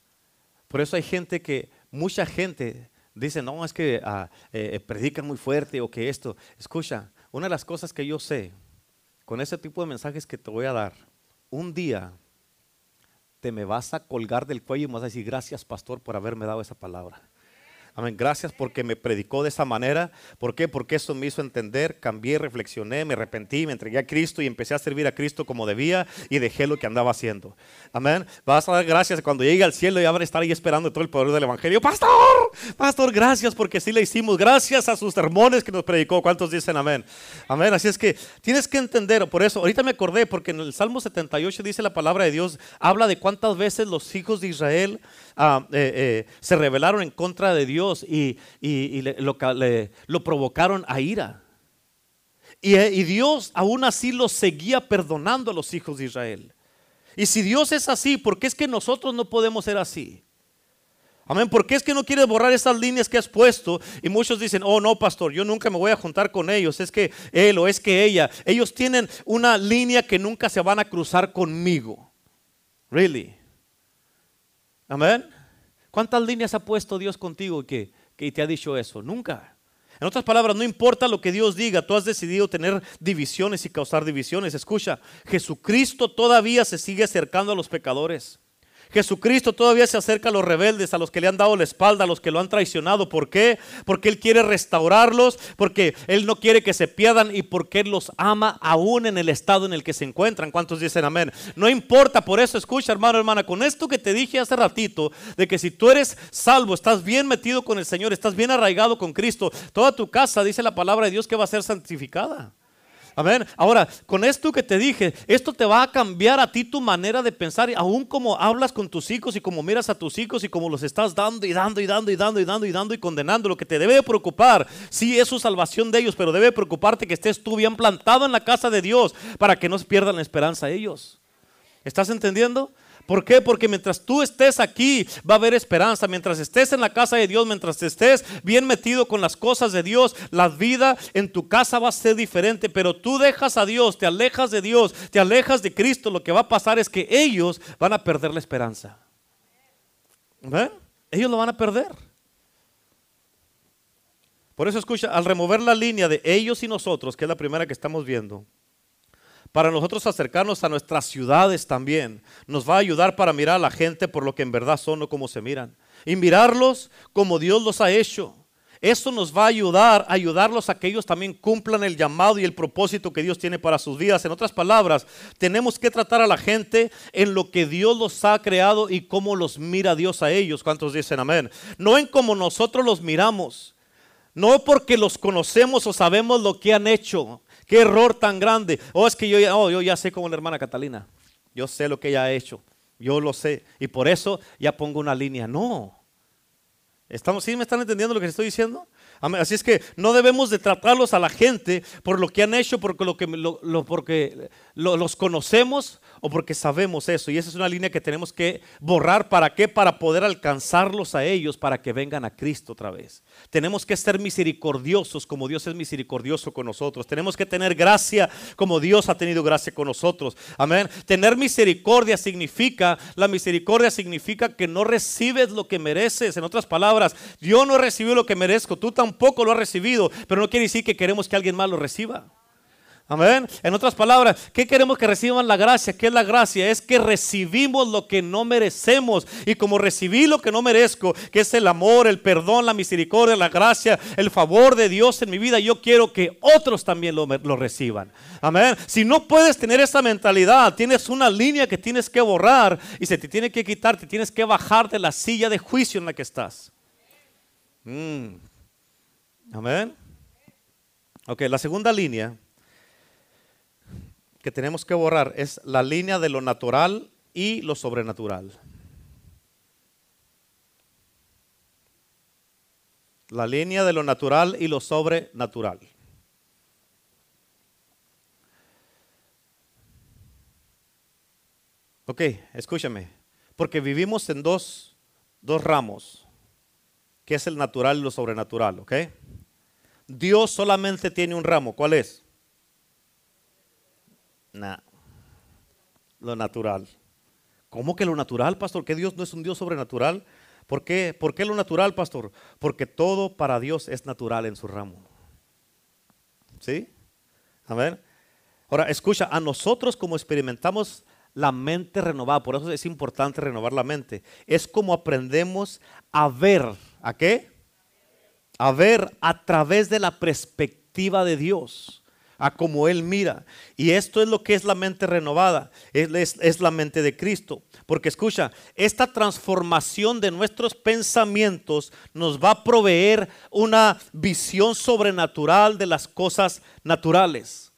Por eso hay gente que, mucha gente dice, no, es que ah, eh, eh, predican muy fuerte o que esto. Escucha, una de las cosas que yo sé con ese tipo de mensajes que te voy a dar, un día te me vas a colgar del cuello y me vas a decir, gracias pastor por haberme dado esa palabra. Amén. Gracias porque me predicó de esa manera. ¿Por qué? Porque eso me hizo entender, cambié, reflexioné, me arrepentí, me entregué a Cristo y empecé a servir a Cristo como debía y dejé lo que andaba haciendo. Amén. Vas a dar gracias cuando llegue al cielo y van a estar ahí esperando todo el poder del Evangelio. Pastor, pastor, gracias porque sí le hicimos. Gracias a sus sermones que nos predicó. ¿Cuántos dicen amén? Amén. Así es que tienes que entender. Por eso, ahorita me acordé porque en el Salmo 78 dice la palabra de Dios, habla de cuántas veces los hijos de Israel ah, eh, eh, se rebelaron en contra de Dios y, lo, provocaron a ira. Y, y Dios aún así los seguía perdonando a los hijos de Israel. Y si Dios es así, ¿por qué es que nosotros no podemos ser así? Amén. ¿Por qué es que no quieres borrar esas líneas que has puesto? Y muchos dicen, oh no, pastor, yo nunca me voy a juntar con ellos. Es que él o es que ella. Ellos tienen una línea que nunca se van a cruzar conmigo. Really. Amén. ¿Cuántas líneas ha puesto Dios contigo que, que te ha dicho eso? Nunca. En otras palabras, no importa lo que Dios diga, tú has decidido tener divisiones y causar divisiones. Escucha, Jesucristo todavía se sigue acercando a los pecadores. Jesucristo todavía se acerca a los rebeldes, a los que le han dado la espalda, a los que lo han traicionado. ¿Por qué? Porque Él quiere restaurarlos, porque Él no quiere que se pierdan y porque Él los ama aún en el estado en el que se encuentran. ¿Cuántos dicen amén? No importa, por eso escucha hermano, hermana, con esto que te dije hace ratito, de que si tú eres salvo, estás bien metido con el Señor, estás bien arraigado con Cristo, toda tu casa, dice la palabra de Dios, que va a ser santificada. Amén. Ahora, con esto que te dije, esto te va a cambiar a ti tu manera de pensar, aún como hablas con tus hijos y como miras a tus hijos y como los estás dando y dando y dando y dando y dando y dando y condenando. Lo que te debe preocupar, sí es su salvación de ellos, pero debe preocuparte que estés tú bien plantado en la casa de Dios para que no pierdan la esperanza ellos. ¿Estás entendiendo? ¿Por qué? Porque mientras tú estés aquí va a haber esperanza. Mientras estés en la casa de Dios, mientras estés bien metido con las cosas de Dios, la vida en tu casa va a ser diferente. Pero tú dejas a Dios, te alejas de Dios, te alejas de Cristo. Lo que va a pasar es que ellos van a perder la esperanza. ¿Ven? Ellos lo van a perder. Por eso escucha, al remover la línea de ellos y nosotros, que es la primera que estamos viendo, para nosotros acercarnos a nuestras ciudades también. Nos va a ayudar para mirar a la gente por lo que en verdad son o como se miran. Y mirarlos como Dios los ha hecho. Eso nos va a ayudar, a ayudarlos a que ellos también cumplan el llamado y el propósito que Dios tiene para sus vidas. En otras palabras, tenemos que tratar a la gente en lo que Dios los ha creado y cómo los mira Dios a ellos. ¿Cuántos dicen amén? No en cómo nosotros los miramos. No porque los conocemos o sabemos lo que han hecho. Qué error tan grande. Oh, es que yo ya, oh, yo ya sé como la hermana Catalina. Yo sé lo que ella ha hecho. Yo lo sé. Y por eso ya pongo una línea. No. ¿Estamos, ¿Sí me están entendiendo lo que estoy diciendo? Así es que no debemos de tratarlos a la gente por lo que han hecho, porque, lo que, lo, porque los conocemos o porque sabemos eso. Y esa es una línea que tenemos que borrar. ¿Para qué? Para poder alcanzarlos a ellos, para que vengan a Cristo otra vez. Tenemos que ser misericordiosos como Dios es misericordioso con nosotros. Tenemos que tener gracia como Dios ha tenido gracia con nosotros. Amén. Tener misericordia significa, la misericordia significa que no recibes lo que mereces. En otras palabras, yo no he recibido lo que merezco, tú tampoco lo has recibido, pero no quiere decir que queremos que alguien más lo reciba. Amén. En otras palabras, ¿qué queremos que reciban la gracia? ¿Qué es la gracia? Es que recibimos lo que no merecemos. Y como recibí lo que no merezco, que es el amor, el perdón, la misericordia, la gracia, el favor de Dios en mi vida, yo quiero que otros también lo, reciban. Amén. Si no puedes tener esa mentalidad, tienes una línea que tienes que borrar y se te tiene que quitar, te tienes que bajar de la silla de juicio en la que estás. Mm. Amén. Ok, la segunda línea que tenemos que borrar es la línea de lo natural y lo sobrenatural. La línea de lo natural y lo sobrenatural. Ok, escúchame. Porque vivimos en dos, dos ramos, que es el natural y lo sobrenatural, ¿ok? Dios solamente tiene un ramo, ¿cuál es? Lo natural. ¿Cómo que lo natural, pastor? ¿Que Dios no es un Dios sobrenatural? ¿Por qué? ¿Por qué lo natural, pastor? Porque todo para Dios es natural en su ramo. ¿Sí? A ver. Ahora, escucha, a nosotros como experimentamos la mente renovada, por eso es importante renovar la mente, es como aprendemos a ver, ¿a qué? A ver a través de la perspectiva de Dios a como Él mira. Y esto es lo que es la mente renovada, es, es, la mente de Cristo. Porque escucha, esta transformación de nuestros pensamientos nos va a proveer una visión sobrenatural de las cosas naturales.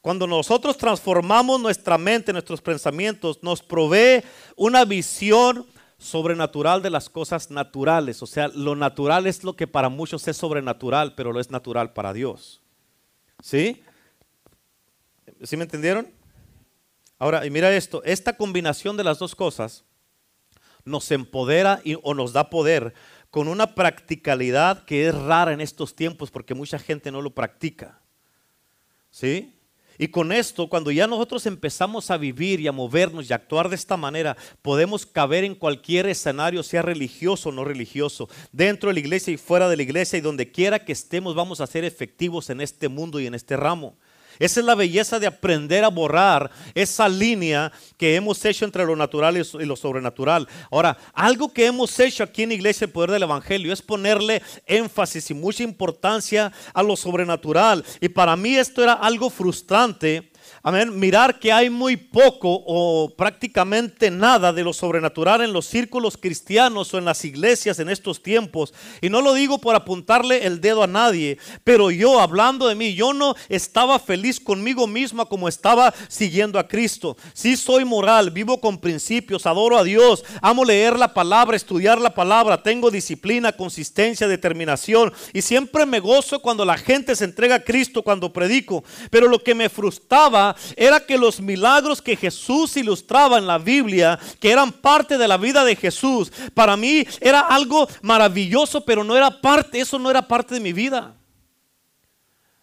Cuando nosotros transformamos nuestra mente, nuestros pensamientos, nos provee una visión sobrenatural de las cosas naturales. O sea, lo natural es lo que para muchos es sobrenatural, pero lo es natural para Dios. ¿Sí? ¿Sí me entendieron? Ahora, y mira esto, esta combinación de las dos cosas nos empodera y, o nos da poder con una practicalidad que es rara en estos tiempos porque mucha gente no lo practica. ¿Sí? Y con esto, cuando ya nosotros empezamos a vivir y a movernos y a actuar de esta manera, podemos caber en cualquier escenario, sea religioso o no religioso, dentro de la iglesia y fuera de la iglesia, y donde quiera que estemos, vamos a ser efectivos en este mundo y en este ramo. Esa es la belleza de aprender a borrar esa línea que hemos hecho entre lo natural y lo sobrenatural. Ahora, algo que hemos hecho aquí en Iglesia El Poder del Evangelio es ponerle énfasis y mucha importancia a lo sobrenatural. Y para mí esto era algo frustrante Amén. Mirar que hay muy poco o prácticamente nada de lo sobrenatural en los círculos cristianos o en las iglesias en estos tiempos. Y no lo digo por apuntarle el dedo a nadie, pero yo hablando de mí, yo no estaba feliz conmigo misma como estaba siguiendo a Cristo. Sí soy moral, vivo con principios, adoro a Dios, amo leer la palabra, estudiar la palabra, tengo disciplina, consistencia, determinación y siempre me gozo cuando la gente se entrega a Cristo cuando predico. Pero lo que me frustraba era que los milagros que Jesús ilustraba en la Biblia, que eran parte de la vida de Jesús, para mí era algo maravilloso, pero no era parte, eso no era parte de mi vida.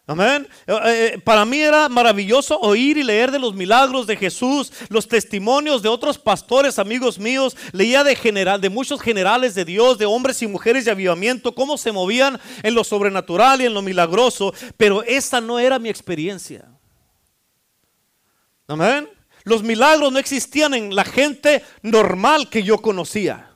Amén. Eh, eh, para mí era maravilloso oír y leer de los milagros de Jesús, los testimonios de otros pastores, amigos míos. Leía de general, de muchos generales de Dios, de hombres y mujeres de avivamiento, cómo se movían en lo sobrenatural y en lo milagroso. Pero esa no era mi experiencia. Amén. Los milagros no existían en la gente normal que yo conocía.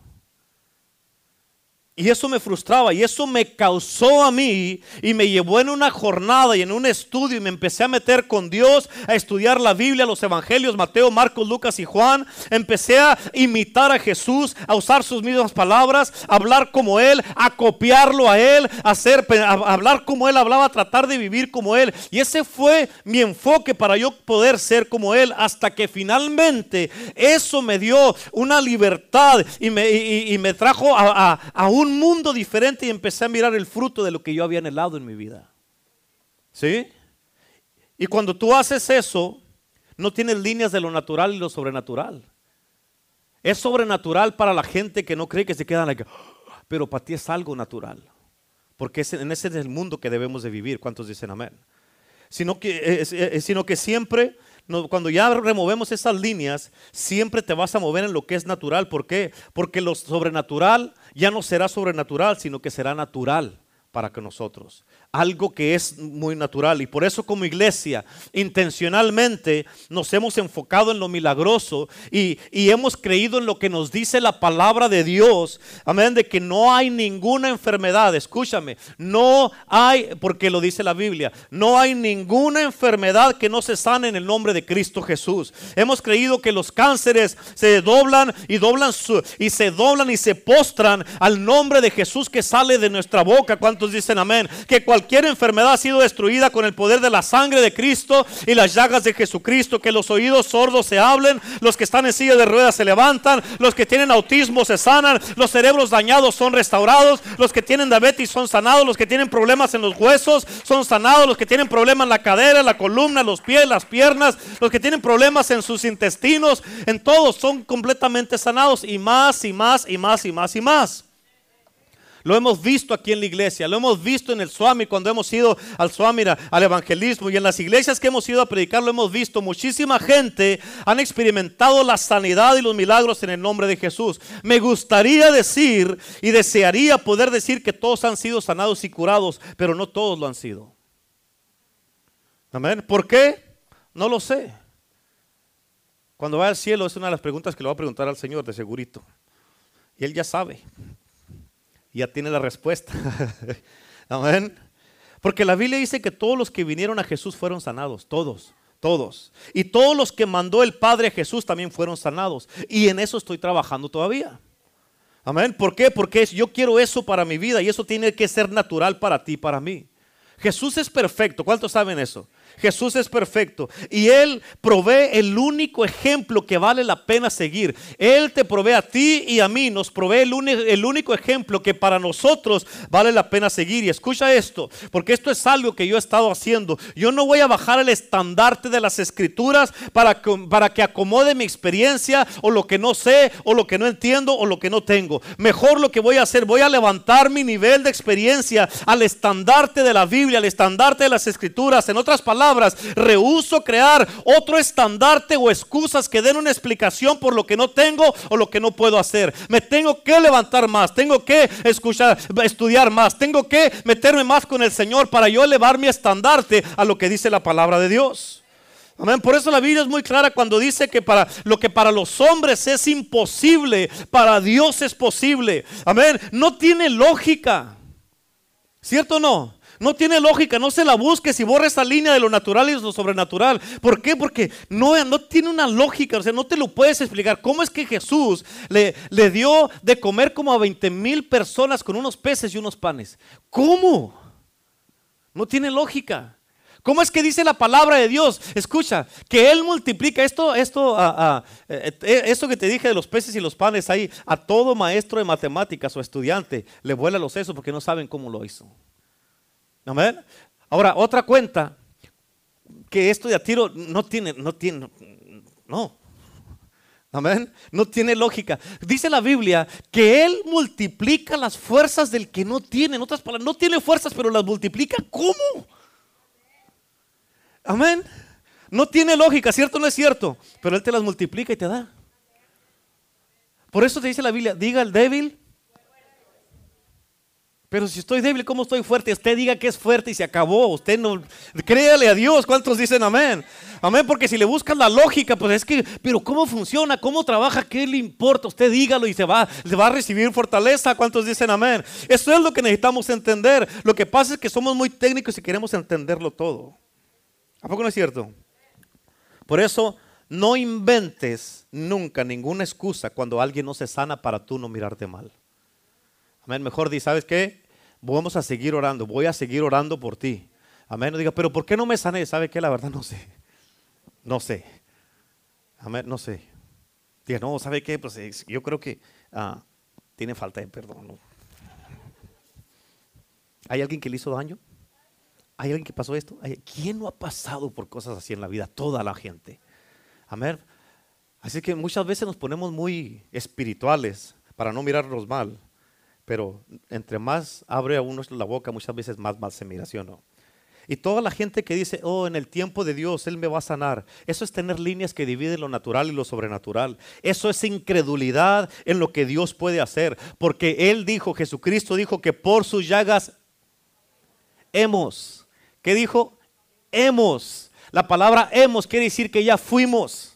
Y eso me frustraba y eso me causó a mí y me llevó en una jornada y en un estudio y me empecé a meter con Dios, a estudiar la Biblia, los evangelios, Mateo, Marcos, Lucas y Juan. Empecé a imitar a Jesús, a usar sus mismas palabras, a hablar como Él, a copiarlo a Él, a, hacer, a hablar como Él hablaba, a tratar de vivir como Él. Y ese fue mi enfoque para yo poder ser como Él hasta que finalmente eso me dio una libertad y me, y, me trajo a, a, a un mundo diferente y empecé a mirar el fruto de lo que yo había anhelado en mi vida. ¿Sí? Y cuando tú haces eso, no tienes líneas de lo natural y lo sobrenatural. Es sobrenatural para la gente que no cree que se quedan aquí. Pero para ti es algo natural. Porque en ese es el mundo que debemos de vivir. ¿Cuántos dicen amén? Sino que, sino que siempre cuando ya removemos esas líneas, siempre te vas a mover en lo que es natural. ¿Por qué? Porque lo sobrenatural ya no será sobrenatural, sino que será natural para que nosotros algo que es muy natural. Y por eso como iglesia intencionalmente nos hemos enfocado en lo milagroso y, hemos creído en lo que nos dice la palabra de Dios. Amén, de que no hay ninguna enfermedad. Escúchame, no hay, porque lo dice la Biblia, no hay ninguna enfermedad que no se sane en el nombre de Cristo Jesús. Hemos creído que los cánceres se doblan y doblan su, y se doblan y se postran al nombre de Jesús que sale de nuestra boca. ¿Cuántos dicen amén? Que cualquier enfermedad ha sido destruida con el poder de la sangre de Cristo y las llagas de Jesucristo. Que los oídos sordos se hablen, los que están en silla de ruedas se levantan, los que tienen autismo se sanan, los cerebros dañados son restaurados, los que tienen diabetes son sanados, los que tienen problemas en los huesos son sanados, los que tienen problemas en la cadera, la columna, los pies, las piernas, los que tienen problemas en sus intestinos, en todos son completamente sanados y más y más y más y más y más. Lo hemos visto aquí en la iglesia, lo hemos visto en el Swami cuando hemos ido al Swami, al evangelismo y en las iglesias que hemos ido a predicar lo hemos visto. Muchísima gente han experimentado la sanidad y los milagros en el nombre de Jesús. Me gustaría decir y desearía poder decir que todos han sido sanados y curados, pero no todos lo han sido. Amén. ¿Por qué? No lo sé. Cuando va al cielo es una de las preguntas que le va a preguntar al Señor de segurito. Y él ya sabe ya tiene la respuesta. Amén. Porque la Biblia dice que todos los que vinieron a Jesús fueron sanados, todos, todos. Y todos los que mandó el Padre a Jesús también fueron sanados. Y en eso estoy trabajando todavía. Amén. ¿Por qué? Porque yo quiero eso para mi vida y eso tiene que ser natural para ti, para mí. Jesús es perfecto. ¿Cuántos saben eso? Jesús es perfecto y Él provee el único ejemplo que vale la pena seguir. Él te provee a ti y a mí, nos provee el, único ejemplo que para nosotros vale la pena seguir. Y escucha esto, porque esto es algo que yo he estado haciendo. Yo no voy a bajar el estandarte de las escrituras para que, para que acomode mi experiencia o lo que no sé o lo que no entiendo o lo que no tengo. Mejor lo que voy a hacer, voy a levantar mi nivel de experiencia al estandarte de la Biblia, al estandarte de las escrituras. En otras palabras, rehuso crear otro estandarte o excusas que den una explicación por lo que no tengo o lo que no puedo hacer. Me tengo que levantar más, tengo que escuchar, estudiar más, tengo que meterme más con el Señor para yo elevar mi estandarte a lo que dice la palabra de Dios. Amén. Por eso la Biblia es muy clara cuando dice que para lo que para los hombres es imposible, para Dios es posible. Amén. No tiene lógica. ¿Cierto o no? No tiene lógica, no se la busques y borra esa línea de lo natural y lo sobrenatural. ¿Por qué? Porque no, no tiene una lógica, o sea, no te lo puedes explicar. ¿Cómo es que Jesús le, le dio de comer como a 20 mil personas con unos peces y unos panes? ¿Cómo? No tiene lógica. ¿Cómo es que dice la palabra de Dios? Escucha, que Él multiplica esto, esto, ah, eh, eh, esto que te dije de los peces y los panes ahí, a todo maestro de matemáticas o estudiante le vuela los sesos porque no saben cómo lo hizo. Amén. Ahora, otra cuenta que esto de a tiro no tiene, no tiene, no. Amén. No tiene lógica. Dice la Biblia que Él multiplica las fuerzas del que no tiene. En otras palabras, no tiene fuerzas, pero las multiplica. ¿Cómo? Amén. No tiene lógica, ¿cierto o no es cierto? Pero Él te las multiplica y te da. Por eso te dice la Biblia, diga el débil, Pero si estoy débil, ¿cómo estoy fuerte? Usted diga que es fuerte y se acabó. Usted no. Créale a Dios. ¿Cuántos dicen amén? Amén, porque si le buscan la lógica, pues es que, pero ¿cómo funciona? ¿Cómo trabaja? ¿Qué le importa? Usted dígalo y se va, se va a recibir fortaleza. ¿Cuántos dicen amén? Eso es lo que necesitamos entender. Lo que pasa es que somos muy técnicos y queremos entenderlo todo. ¿A poco no es cierto? Por eso, no inventes nunca ninguna excusa cuando alguien no se sana para tú no mirarte mal. Amén. Mejor di, ¿sabes qué? Vamos a seguir orando. Voy a seguir orando por ti. Amén. No diga, pero ¿por qué no me sané? ¿Sabe qué? La verdad no sé. No sé. Amén. No sé. Diga, no, ¿sabe qué? Pues yo creo que ah, tiene falta de perdón. ¿Hay alguien que le hizo daño? ¿Hay alguien que pasó esto? ¿Quién no ha pasado por cosas así en la vida? Toda la gente. Amén. Así que muchas veces nos ponemos muy espirituales para no mirarnos mal. Pero entre más abre a uno la boca, muchas veces más mal se mira, ¿sí o no? Y toda la gente que dice, oh, en el tiempo de Dios, Él me va a sanar. Eso es tener líneas que dividen lo natural y lo sobrenatural. Eso es incredulidad en lo que Dios puede hacer. Porque Él dijo, Jesucristo dijo que por sus llagas hemos. ¿Qué dijo? Hemos. La palabra hemos quiere decir que ya fuimos.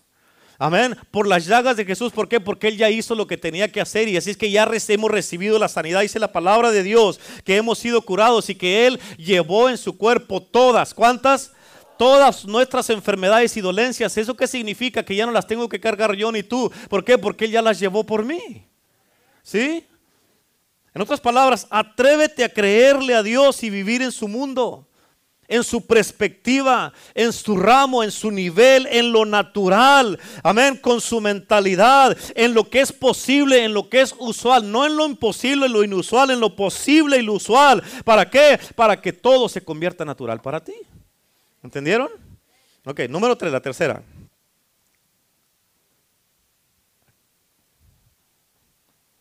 Amén. Por las llagas de Jesús. ¿Por qué? Porque Él ya hizo lo que tenía que hacer. Y así es que ya hemos recibido la sanidad. Dice la palabra de Dios que hemos sido curados y que Él llevó en su cuerpo todas. ¿Cuántas? Todas nuestras enfermedades y dolencias. ¿Eso qué significa? Que ya no las tengo que cargar yo ni tú. ¿Por qué? Porque Él ya las llevó por mí. ¿Sí? En otras palabras, atrévete a creerle a Dios y vivir en su mundo en su perspectiva, en su ramo, en su nivel, en lo natural, amén, con su mentalidad, en lo que es posible, en lo que es usual, no en lo imposible, en lo inusual, en lo posible y lo usual. ¿Para qué? Para que todo se convierta natural para ti. ¿Entendieron? Ok, número tres, la tercera.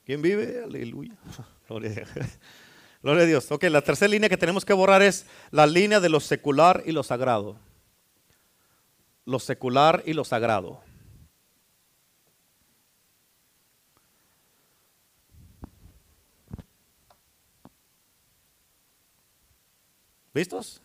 ¿Quién vive? Aleluya. Gloria. Gloria a Dios. Ok, la tercera línea que tenemos que borrar es la línea de lo secular y lo sagrado. Lo secular y lo sagrado. ¿Listos?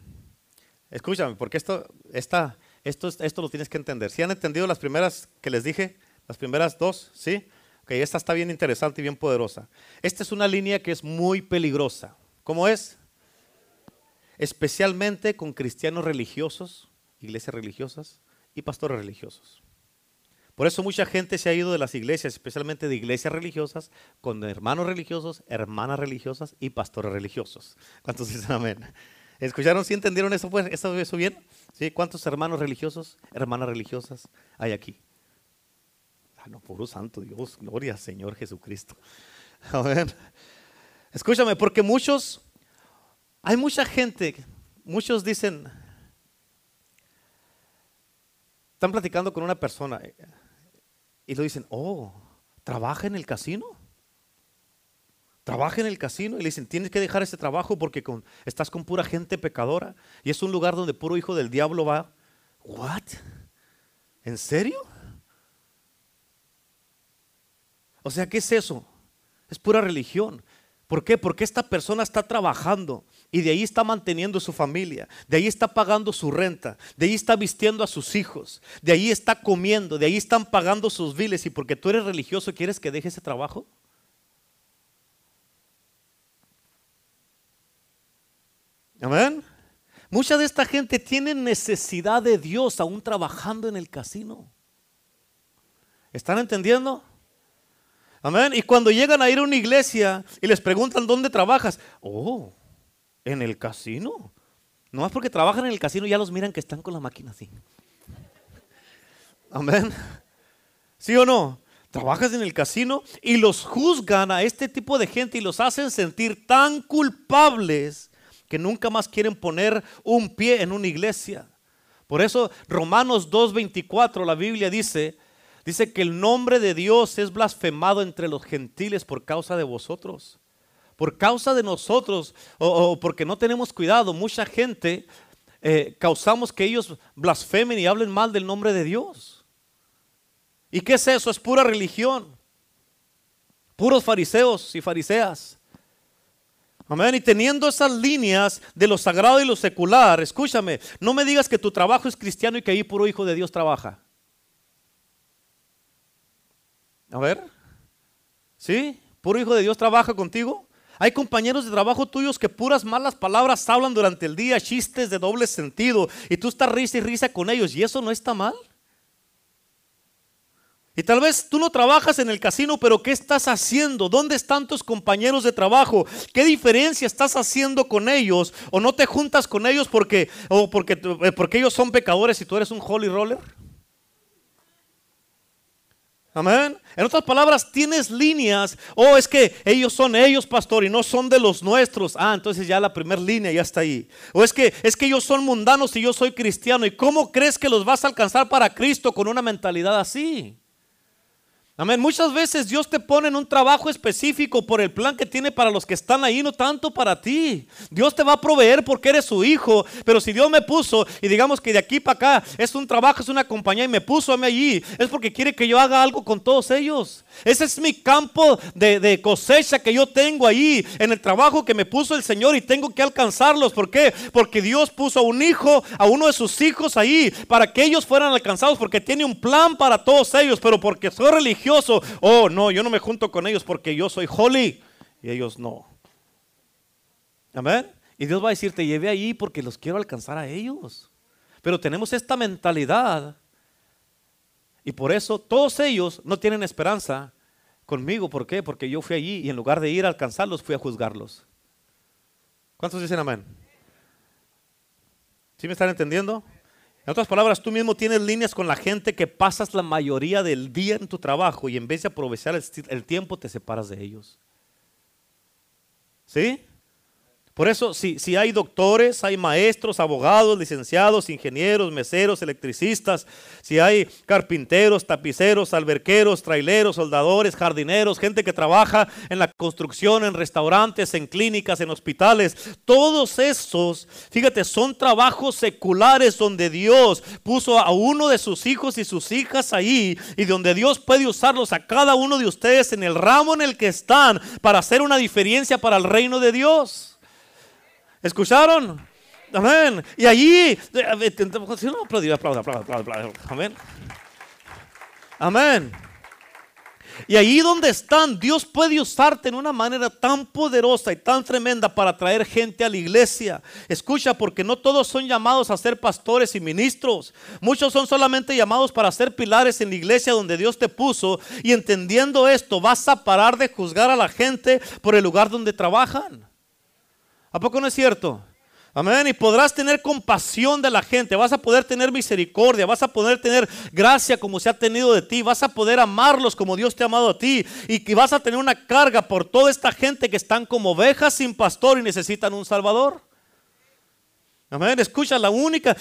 Escúchame, porque esto, esto, esto lo tienes que entender. Si han entendido las primeras que les dije, las primeras dos, ¿sí? Ok, esta está bien interesante y bien poderosa. Esta es una línea que es muy peligrosa. ¿Cómo es? Especialmente con cristianos religiosos, iglesias religiosas y pastores religiosos. Por eso mucha gente se ha ido de las iglesias, especialmente de iglesias religiosas, con hermanos religiosos, hermanas religiosas y pastores religiosos. ¿Cuántos dicen amén? ¿Escucharon? ¿Sí entendieron eso, pues? ¿Eso, bien? ¿Sí? ¿Cuántos hermanos religiosos, hermanas religiosas hay aquí? Ah, no, puro santo Dios, gloria Señor Jesucristo. Escúchame, porque muchos, hay mucha gente, muchos dicen, están platicando con una persona y lo dicen, oh, ¿trabaja en el casino? Trabaja en el casino y le dicen, tienes que dejar ese trabajo porque estás con pura gente pecadora y es un lugar donde puro hijo del diablo va. ¿What? ¿En serio? O sea, ¿qué es eso? Es pura religión. ¿Por qué? Porque esta persona está trabajando y de ahí está manteniendo su familia, de ahí está pagando su renta, de ahí está vistiendo a sus hijos, de ahí está comiendo, de ahí están pagando sus viles y porque tú eres religioso quieres que deje ese trabajo. Amén. Mucha de esta gente tiene necesidad de Dios aún trabajando en el casino. ¿Están entendiendo? Amén. Y cuando llegan a ir a una iglesia y les preguntan dónde trabajas, oh, en el casino. No más porque trabajan en el casino ya los miran que están con la máquina así. Amén. ¿Sí o no? Trabajas en el casino y los juzgan a este tipo de gente y los hacen sentir tan culpables que nunca más quieren poner un pie en una iglesia. Por eso Romanos 2.24, la Biblia dice, Dice que el nombre de Dios es blasfemado entre los gentiles por causa de vosotros. Por causa de nosotros o, porque no tenemos cuidado, mucha gente eh, causamos que ellos blasfemen y hablen mal del nombre de Dios. ¿Y qué es eso? Es pura religión. Puros fariseos y fariseas. Amén. Y teniendo esas líneas de lo sagrado y lo secular, escúchame, no me digas que tu trabajo es cristiano y que ahí puro hijo de Dios trabaja. A ver, ¿sí? ¿Puro hijo de Dios trabaja contigo? Hay compañeros de trabajo tuyos que puras malas palabras hablan durante el día, chistes de doble sentido, y tú estás risa y risa con ellos, ¿y eso no está mal? Y tal vez tú no trabajas en el casino, pero ¿qué estás haciendo? ¿Dónde están tus compañeros de trabajo? ¿Qué diferencia estás haciendo con ellos? ¿O no te juntas con ellos porque, o porque, eh, porque ellos son pecadores y tú eres un holy roller? Amén. En otras palabras, tienes líneas. Oh, es que ellos son ellos, pastor, y no son de los nuestros. Ah, entonces ya la primera línea ya está ahí. O es que es que ellos son mundanos y yo soy cristiano. ¿Y cómo crees que los vas a alcanzar para Cristo con una mentalidad así? Amén. Muchas veces Dios te pone en un trabajo específico por el plan que tiene para los que están ahí, no tanto para ti. Dios te va a proveer porque eres su hijo. Pero si Dios me puso y digamos que de aquí para acá es un trabajo, es una compañía y me puso a mí allí, es porque quiere que yo haga algo con todos ellos. Ese es mi campo de, cosecha que yo tengo ahí en el trabajo que me puso el Señor y tengo que alcanzarlos. ¿Por qué? Porque Dios puso a un hijo, a uno de sus hijos ahí para que ellos fueran alcanzados porque tiene un plan para todos ellos, pero porque soy religioso Oh, no, yo no me junto con ellos porque yo soy holy y ellos no. Amén. Y Dios va a decir, te llevé ahí porque los quiero alcanzar a ellos. Pero tenemos esta mentalidad y por eso todos ellos no tienen esperanza conmigo. ¿Por qué? Porque yo fui allí y en lugar de ir a alcanzarlos, fui a juzgarlos. ¿Cuántos dicen amén? ¿Sí me están entendiendo? En otras palabras, tú mismo tienes líneas con la gente que pasas la mayoría del día en tu trabajo y en vez de aprovechar el, tiempo te separas de ellos. ¿Sí? Por eso, si, si, hay doctores, hay maestros, abogados, licenciados, ingenieros, meseros, electricistas, si hay carpinteros, tapiceros, alberqueros, traileros, soldadores, jardineros, gente que trabaja en la construcción, en restaurantes, en clínicas, en hospitales, todos esos, fíjate, son trabajos seculares donde Dios puso a uno de sus hijos y sus hijas ahí y donde Dios puede usarlos a cada uno de ustedes en el ramo en el que están para hacer una diferencia para el reino de Dios. ¿Escucharon? Amén. Y allí, Amén. Amén. Y allí donde están, Dios puede usarte en una manera tan poderosa y tan tremenda para traer gente a la iglesia. Escucha, porque no todos son llamados a ser pastores y ministros. Muchos son solamente llamados para ser pilares en la iglesia donde Dios te puso. Y entendiendo esto, vas a parar de juzgar a la gente por el lugar donde trabajan. ¿A poco no es cierto? Amén. Y podrás tener compasión de la gente, vas a poder tener misericordia, vas a poder tener gracia como se ha tenido de ti, vas a poder amarlos como Dios te ha amado a ti y que vas a tener una carga por toda esta gente que están como ovejas sin pastor y necesitan un salvador. Amén. Escucha, la única,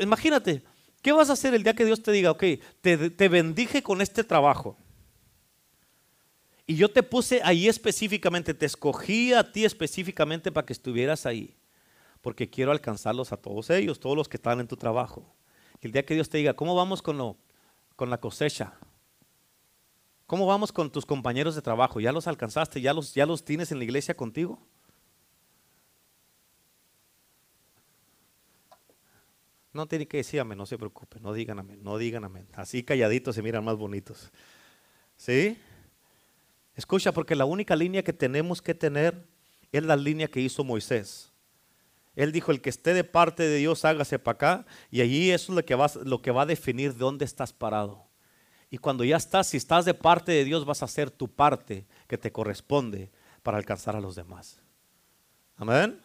imagínate, ¿qué vas a hacer el día que Dios te diga, ok, te, te bendije con este trabajo? Y yo te puse ahí específicamente, te escogí a ti específicamente para que estuvieras ahí. Porque quiero alcanzarlos a todos ellos, todos los que están en tu trabajo. El día que Dios te diga, ¿cómo vamos con, lo, con la cosecha? ¿Cómo vamos con tus compañeros de trabajo? ¿Ya los alcanzaste? ¿Ya los, ya los tienes en la iglesia contigo? No tiene que decir amén, no se preocupe, no digan amén, no digan amén. Así calladitos se miran más bonitos. ¿Sí? Escucha, porque la única línea que tenemos que tener es la línea que hizo Moisés. Él dijo, el que esté de parte de Dios, hágase para acá. Y allí eso es lo que, va, lo que va a definir de dónde estás parado. Y cuando ya estás, si estás de parte de Dios, vas a hacer tu parte que te corresponde para alcanzar a los demás. Amén.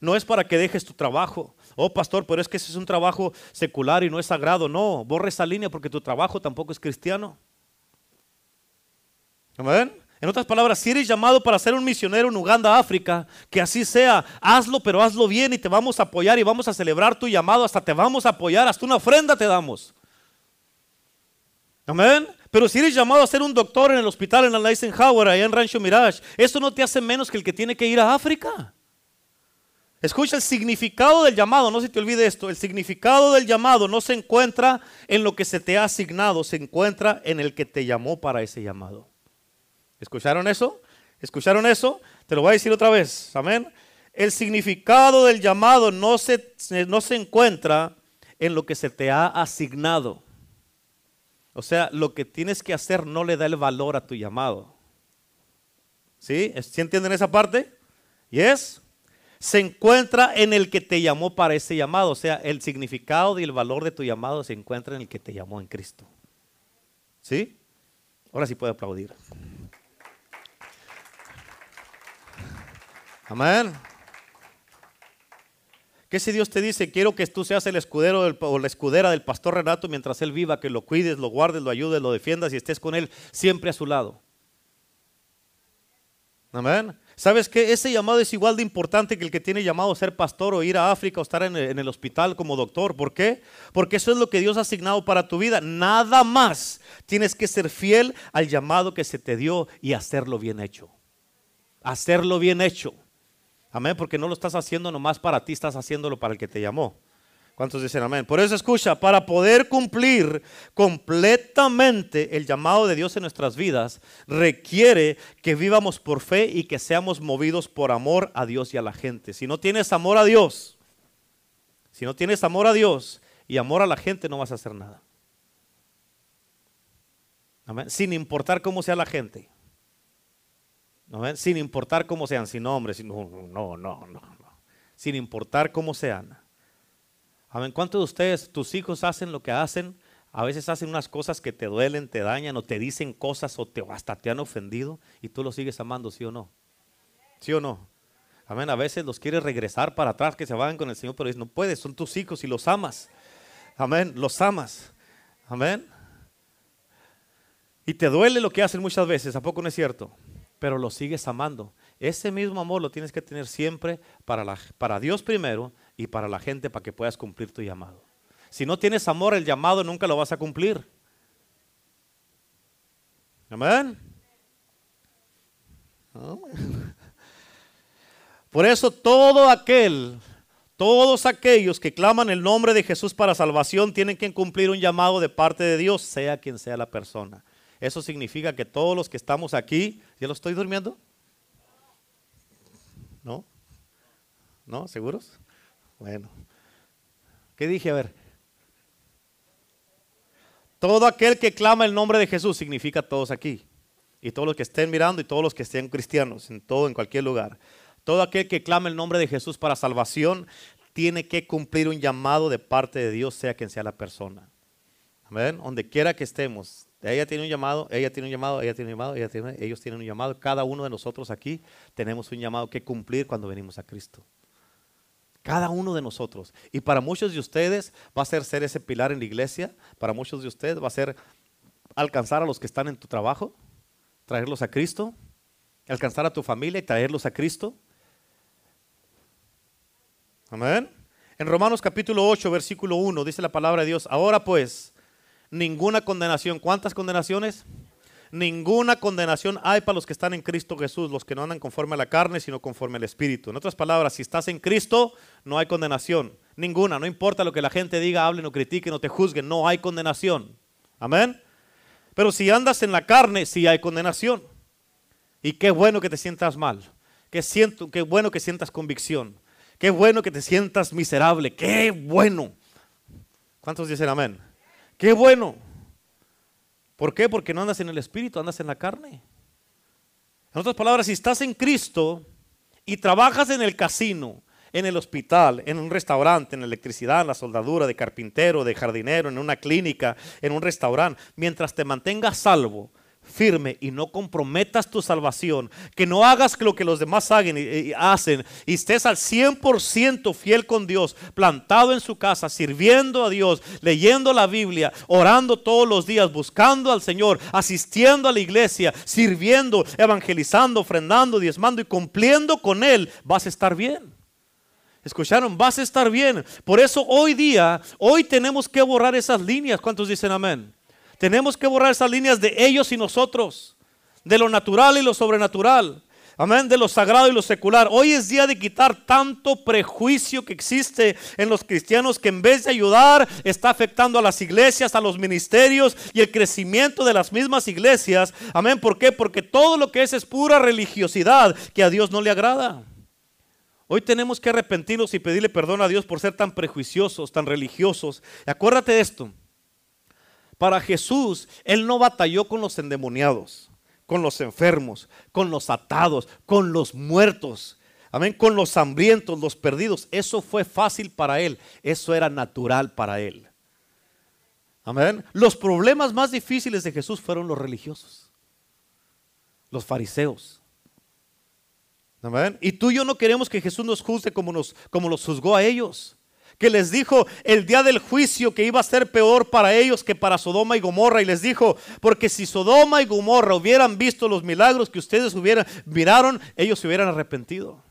No es para que dejes tu trabajo. Oh, pastor, pero es que ese es un trabajo secular y no es sagrado. No, borre esa línea porque tu trabajo tampoco es cristiano. Amén. En otras palabras, si eres llamado para ser un misionero en Uganda, África, que así sea, hazlo, pero hazlo bien y te vamos a apoyar y vamos a celebrar tu llamado, hasta te vamos a apoyar, hasta una ofrenda te damos. Amén. Pero si eres llamado a ser un doctor en el hospital en la Eisenhower, allá en Rancho Mirage, eso no te hace menos que el que tiene que ir a África. Escucha el significado del llamado, no se te olvide esto, el significado del llamado no se encuentra en lo que se te ha asignado, se encuentra en el que te llamó para ese llamado. ¿Escucharon eso? ¿Escucharon eso? Te lo voy a decir otra vez. Amén. El significado del llamado no se, no se encuentra en lo que se te ha asignado. O sea, lo que tienes que hacer no le da el valor a tu llamado. ¿Sí? ¿Sí entienden esa parte? ¿Y es? Se encuentra en el que te llamó para ese llamado. O sea, el significado y el valor de tu llamado se encuentra en el que te llamó en Cristo. ¿Sí? Ahora sí puede aplaudir. Amén. ¿Qué si Dios te dice, quiero que tú seas el escudero o la escudera del pastor Renato mientras él viva, que lo cuides, lo guardes, lo ayudes, lo defiendas y estés con él siempre a su lado? Amén. ¿Sabes qué? Ese llamado es igual de importante que el que tiene llamado a ser pastor o ir a África o estar en el, en el, hospital como doctor. ¿Por qué? Porque eso es lo que Dios ha asignado para tu vida. Nada más tienes que ser fiel al llamado que se te dio y hacerlo bien hecho. Hacerlo bien hecho. Amén, porque no lo estás haciendo nomás para ti, estás haciéndolo para el que te llamó. ¿Cuántos dicen amén? Por eso escucha, para poder cumplir completamente el llamado de Dios en nuestras vidas, requiere que vivamos por fe y que seamos movidos por amor a Dios y a la gente. Si no tienes amor a Dios, si no tienes amor a Dios y amor a la gente, no vas a hacer nada. Amén. Sin importar cómo sea la gente. Sin importar cómo sean, sin nombres, no, no, no, no, sin importar cómo sean. Amén. ¿Cuántos de ustedes, tus hijos hacen lo que hacen? A veces hacen unas cosas que te duelen, te dañan o te dicen cosas o te, hasta te han ofendido y tú los sigues amando, ¿sí o no? ¿Sí o no? Amén. A veces los quieres regresar para atrás, que se vayan con el Señor, pero no puedes, son tus hijos y los amas. Amén. Los amas. Amén. Y te duele lo que hacen muchas veces, ¿a poco no es cierto? Pero lo sigues amando. Ese mismo amor lo tienes que tener siempre para, la, para Dios primero y para la gente para que puedas cumplir tu llamado. Si no tienes amor, el llamado nunca lo vas a cumplir. Amén. Por eso todo aquel, todos aquellos que claman el nombre de Jesús para salvación tienen que cumplir un llamado de parte de Dios, sea quien sea la persona. Eso significa que todos los que estamos aquí, ¿ya lo estoy durmiendo? ¿No? ¿No? ¿Seguros? Bueno. ¿Qué dije? A ver. Todo aquel que clama el nombre de Jesús significa todos aquí. Y todos los que estén mirando y todos los que estén cristianos, en todo, en cualquier lugar. Todo aquel que clama el nombre de Jesús para salvación tiene que cumplir un llamado de parte de Dios, sea quien sea la persona. Amén. Donde quiera que estemos, ella tiene un llamado, ella tiene un llamado, ella tiene un llamado, ellos tienen un llamado. Cada uno de nosotros aquí tenemos un llamado que cumplir cuando venimos a Cristo. Cada uno de nosotros. Y para muchos de ustedes va a ser ser ese pilar en la iglesia. Para muchos de ustedes va a ser alcanzar a los que están en tu trabajo, traerlos a Cristo. Alcanzar a tu familia y traerlos a Cristo. Amén. En Romanos capítulo 8, versículo 1 dice la palabra de Dios. Ahora pues ninguna condenación. ¿Cuántas condenaciones? Ninguna condenación hay para los que están en Cristo Jesús, los que no andan conforme a la carne, sino conforme al Espíritu. En otras palabras, si estás en Cristo, no hay condenación. Ninguna, no importa lo que la gente diga, hablen o critiquen o te juzguen, no hay condenación. Amén. Pero si andas en la carne, sí hay condenación. Y qué bueno que te sientas mal. Qué, siento, qué bueno que sientas convicción. Qué bueno que te sientas miserable. Qué bueno. ¿Cuántos dicen amén? Qué bueno. ¿Por qué? Porque no andas en el espíritu, andas en la carne. En otras palabras, si estás en Cristo y trabajas en el casino, en el hospital, en un restaurante, en electricidad, en la soldadura, de carpintero, de jardinero, en una clínica, en un restaurante, mientras te mantengas salvo, firme y no comprometas tu salvación, que no hagas lo que los demás hagan y, hacen y estés al 100% fiel con Dios, plantado en su casa, sirviendo a Dios, leyendo la Biblia, orando todos los días, buscando al Señor, asistiendo a la iglesia, sirviendo, evangelizando, ofrendando, diezmando y cumpliendo con Él, vas a estar bien. ¿Escucharon? Vas a estar bien. Por eso hoy día, hoy tenemos que borrar esas líneas. ¿Cuántos dicen amén? Tenemos que borrar esas líneas de ellos y nosotros, de lo natural y lo sobrenatural, Amén, de lo sagrado y lo secular. Hoy es día de quitar tanto prejuicio que existe en los cristianos que en vez de ayudar está afectando a las iglesias, a los ministerios y el crecimiento de las mismas iglesias. Amén, ¿por qué? Porque todo lo que es es pura religiosidad que a Dios no le agrada. Hoy tenemos que arrepentirnos y pedirle perdón a Dios por ser tan prejuiciosos, tan religiosos. acuérdate de esto. Para Jesús, Él no batalló con los endemoniados con los enfermos, con los atados, con los muertos. Amén, con los hambrientos, los perdidos. Eso fue fácil para él. Eso era natural para él. Amén. Los problemas más difíciles de Jesús fueron los religiosos, los fariseos. Amén. Y tú y yo no queremos que Jesús nos juzgue como, nos, como los juzgó a ellos que les dijo el día del juicio que iba a ser peor para ellos que para Sodoma y Gomorra. Y les dijo, porque si Sodoma y Gomorra hubieran visto los milagros que ustedes hubieran, miraron, ellos se hubieran arrepentido.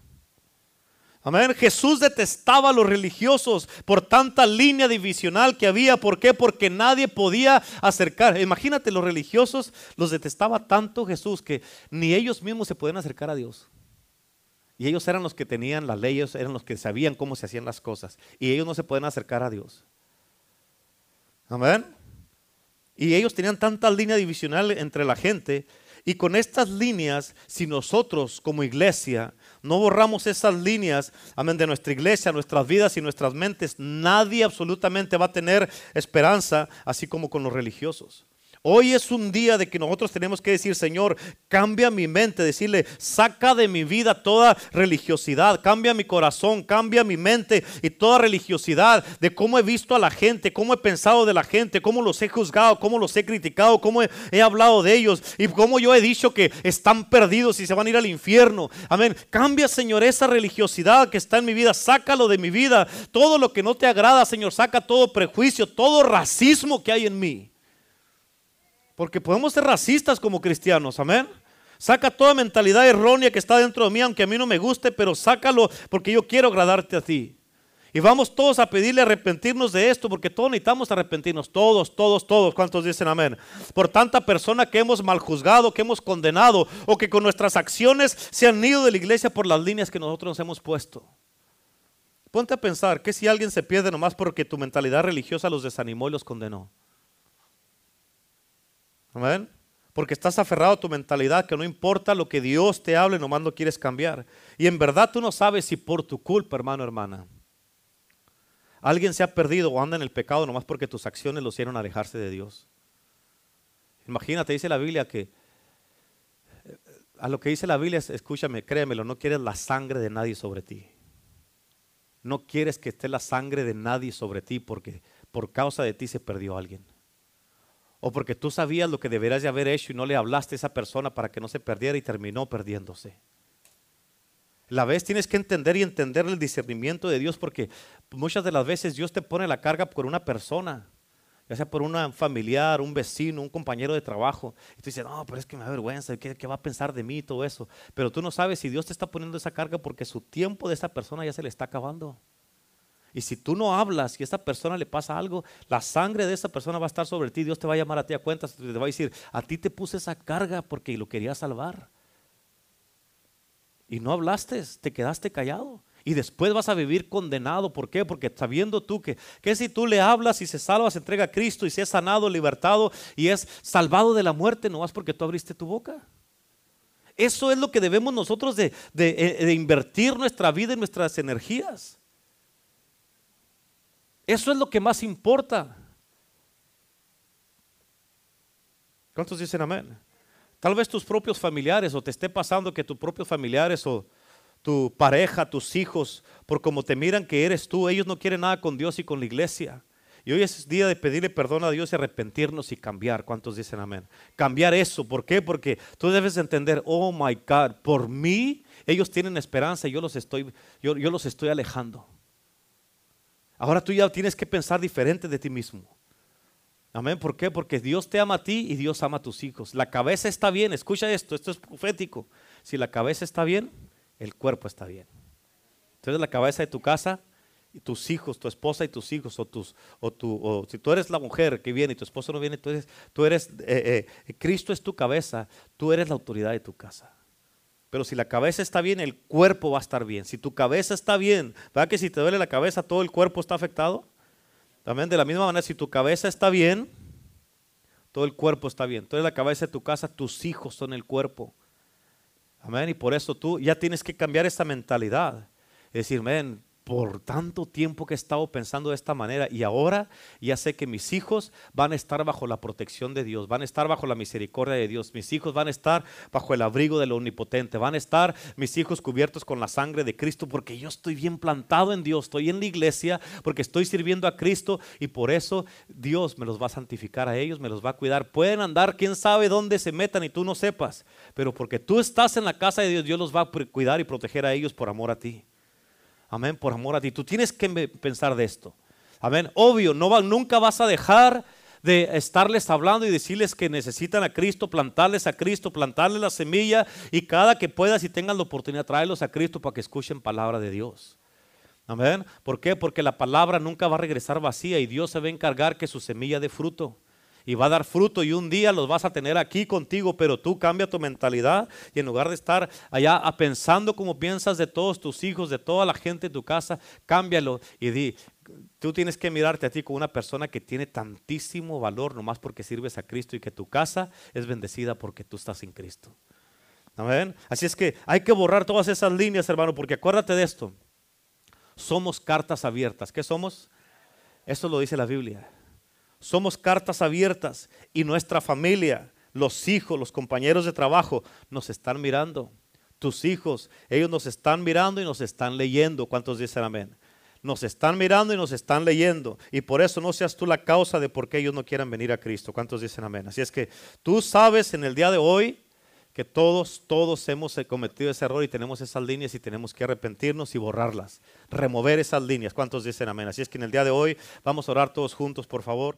Amén. Jesús detestaba a los religiosos por tanta línea divisional que había. ¿Por qué? Porque nadie podía acercar. Imagínate, los religiosos los detestaba tanto Jesús que ni ellos mismos se podían acercar a Dios. Y ellos eran los que tenían las leyes, eran los que sabían cómo se hacían las cosas. Y ellos no se pueden acercar a Dios. Amén. Y ellos tenían tanta línea divisional entre la gente. Y con estas líneas, si nosotros como iglesia no borramos esas líneas, amén, de nuestra iglesia, nuestras vidas y nuestras mentes, nadie absolutamente va a tener esperanza, así como con los religiosos. Hoy es un día de que nosotros tenemos que decir, Señor, cambia mi mente, decirle, saca de mi vida toda religiosidad, cambia mi corazón, cambia mi mente y toda religiosidad de cómo he visto a la gente, cómo he pensado de la gente, cómo los he juzgado, cómo los he criticado, cómo he, hablado de ellos y cómo yo he dicho que están perdidos y se van a ir al infierno. Amén. Cambia, Señor, esa religiosidad que está en mi vida, sácalo de mi vida. Todo lo que no te agrada, Señor, saca todo prejuicio, todo racismo que hay en mí. Porque podemos ser racistas como cristianos, amén. Saca toda mentalidad errónea que está dentro de mí, aunque a mí no me guste, pero sácalo porque yo quiero agradarte a ti. Y vamos todos a pedirle arrepentirnos de esto, porque todos necesitamos arrepentirnos, todos, todos, todos. ¿Cuántos dicen amén? Por tanta persona que hemos mal juzgado, que hemos condenado, o que con nuestras acciones se han ido de la iglesia por las líneas que nosotros nos hemos puesto. Ponte a pensar que si alguien se pierde nomás porque tu mentalidad religiosa los desanimó y los condenó. Amén. Porque estás aferrado a tu mentalidad que no importa lo que Dios te hable, nomás no quieres cambiar. Y en verdad tú no sabes si por tu culpa, hermano, hermana, alguien se ha perdido o anda en el pecado nomás porque tus acciones lo hicieron alejarse de Dios. Imagínate, dice la Biblia que a lo que dice la Biblia, escúchame, créemelo, no quieres la sangre de nadie sobre ti. No quieres que esté la sangre de nadie sobre ti porque por causa de ti se perdió alguien o porque tú sabías lo que deberías de haber hecho y no le hablaste a esa persona para que no se perdiera y terminó perdiéndose. La vez tienes que entender y entender el discernimiento de Dios porque muchas de las veces Dios te pone la carga por una persona, ya sea por un familiar, un vecino, un compañero de trabajo. Y tú dices, no, pero es que me da vergüenza, ¿qué, ¿qué, va a pensar de mí y todo eso? Pero tú no sabes si Dios te está poniendo esa carga porque su tiempo de esa persona ya se le está acabando. Y si tú no hablas y a esa persona le pasa algo, la sangre de esa persona va a estar sobre ti. Dios te va a llamar a ti a cuentas. Te va a decir, a ti te puse esa carga porque lo quería salvar. Y no hablaste, te quedaste callado. Y después vas a vivir condenado. ¿Por qué? Porque sabiendo tú que, que si tú le hablas y se salva, se entrega a Cristo y se es sanado, libertado y es salvado de la muerte, no vas porque tú abriste tu boca. Eso es lo que debemos nosotros de, de, de invertir nuestra vida y nuestras energías. Eso es lo que más importa. ¿Cuántos dicen amén? Tal vez tus propios familiares o te esté pasando que tus propios familiares o tu pareja, tus hijos, por como te miran que eres tú, ellos no quieren nada con Dios y con la iglesia. Y hoy es día de pedirle perdón a Dios y arrepentirnos y cambiar. ¿Cuántos dicen amén? Cambiar eso. ¿Por qué? Porque tú debes entender, oh my God, por mí ellos tienen esperanza y yo los estoy, yo, yo los estoy alejando. Ahora tú ya tienes que pensar diferente de ti mismo. Amén. ¿Por qué? Porque Dios te ama a ti y Dios ama a tus hijos. La cabeza está bien. Escucha esto. Esto es profético. Si la cabeza está bien, el cuerpo está bien. Entonces la cabeza de tu casa y tus hijos, tu esposa y tus hijos, o, tus, o, tu, o si tú eres la mujer que viene y tu esposo no viene, tú eres, tú eres eh, eh, Cristo es tu cabeza, tú eres la autoridad de tu casa. Pero si la cabeza está bien, el cuerpo va a estar bien. Si tu cabeza está bien, ¿verdad que si te duele la cabeza, todo el cuerpo está afectado? También de la misma manera, si tu cabeza está bien, todo el cuerpo está bien. Entonces la cabeza de tu casa, tus hijos son el cuerpo. Amén. Y por eso tú ya tienes que cambiar esa mentalidad. Es decir, ven, por tanto tiempo que he estado pensando de esta manera y ahora ya sé que mis hijos van a estar bajo la protección de Dios, van a estar bajo la misericordia de Dios, mis hijos van a estar bajo el abrigo del omnipotente, van a estar mis hijos cubiertos con la sangre de Cristo porque yo estoy bien plantado en Dios, estoy en la iglesia porque estoy sirviendo a Cristo y por eso Dios me los va a santificar a ellos, me los va a cuidar. Pueden andar quién sabe dónde se metan y tú no sepas, pero porque tú estás en la casa de Dios, Dios los va a cuidar y proteger a ellos por amor a ti. Amén, por amor a ti. Tú tienes que pensar de esto. Amén. Obvio, no nunca vas a dejar de estarles hablando y decirles que necesitan a Cristo, plantarles a Cristo, plantarles la semilla y cada que puedas y tengas la oportunidad, traerlos a Cristo para que escuchen palabra de Dios. Amén. ¿Por qué? Porque la palabra nunca va a regresar vacía y Dios se va a encargar que su semilla dé fruto y va a dar fruto y un día los vas a tener aquí contigo, pero tú cambia tu mentalidad y en lugar de estar allá pensando como piensas de todos tus hijos, de toda la gente de tu casa, cámbialo y di, tú tienes que mirarte a ti como una persona que tiene tantísimo valor nomás porque sirves a Cristo y que tu casa es bendecida porque tú estás en Cristo. Amén. Así es que hay que borrar todas esas líneas, hermano, porque acuérdate de esto. Somos cartas abiertas. ¿Qué somos? Eso lo dice la Biblia. Somos cartas abiertas y nuestra familia, los hijos, los compañeros de trabajo nos están mirando. Tus hijos, ellos nos están mirando y nos están leyendo. ¿Cuántos dicen amén? Nos están mirando y nos están leyendo. Y por eso no seas tú la causa de por qué ellos no quieran venir a Cristo. ¿Cuántos dicen amén? Así es que tú sabes en el día de hoy que todos, todos hemos cometido ese error y tenemos esas líneas y tenemos que arrepentirnos y borrarlas, remover esas líneas. ¿Cuántos dicen amén? Así es que en el día de hoy vamos a orar todos juntos, por favor.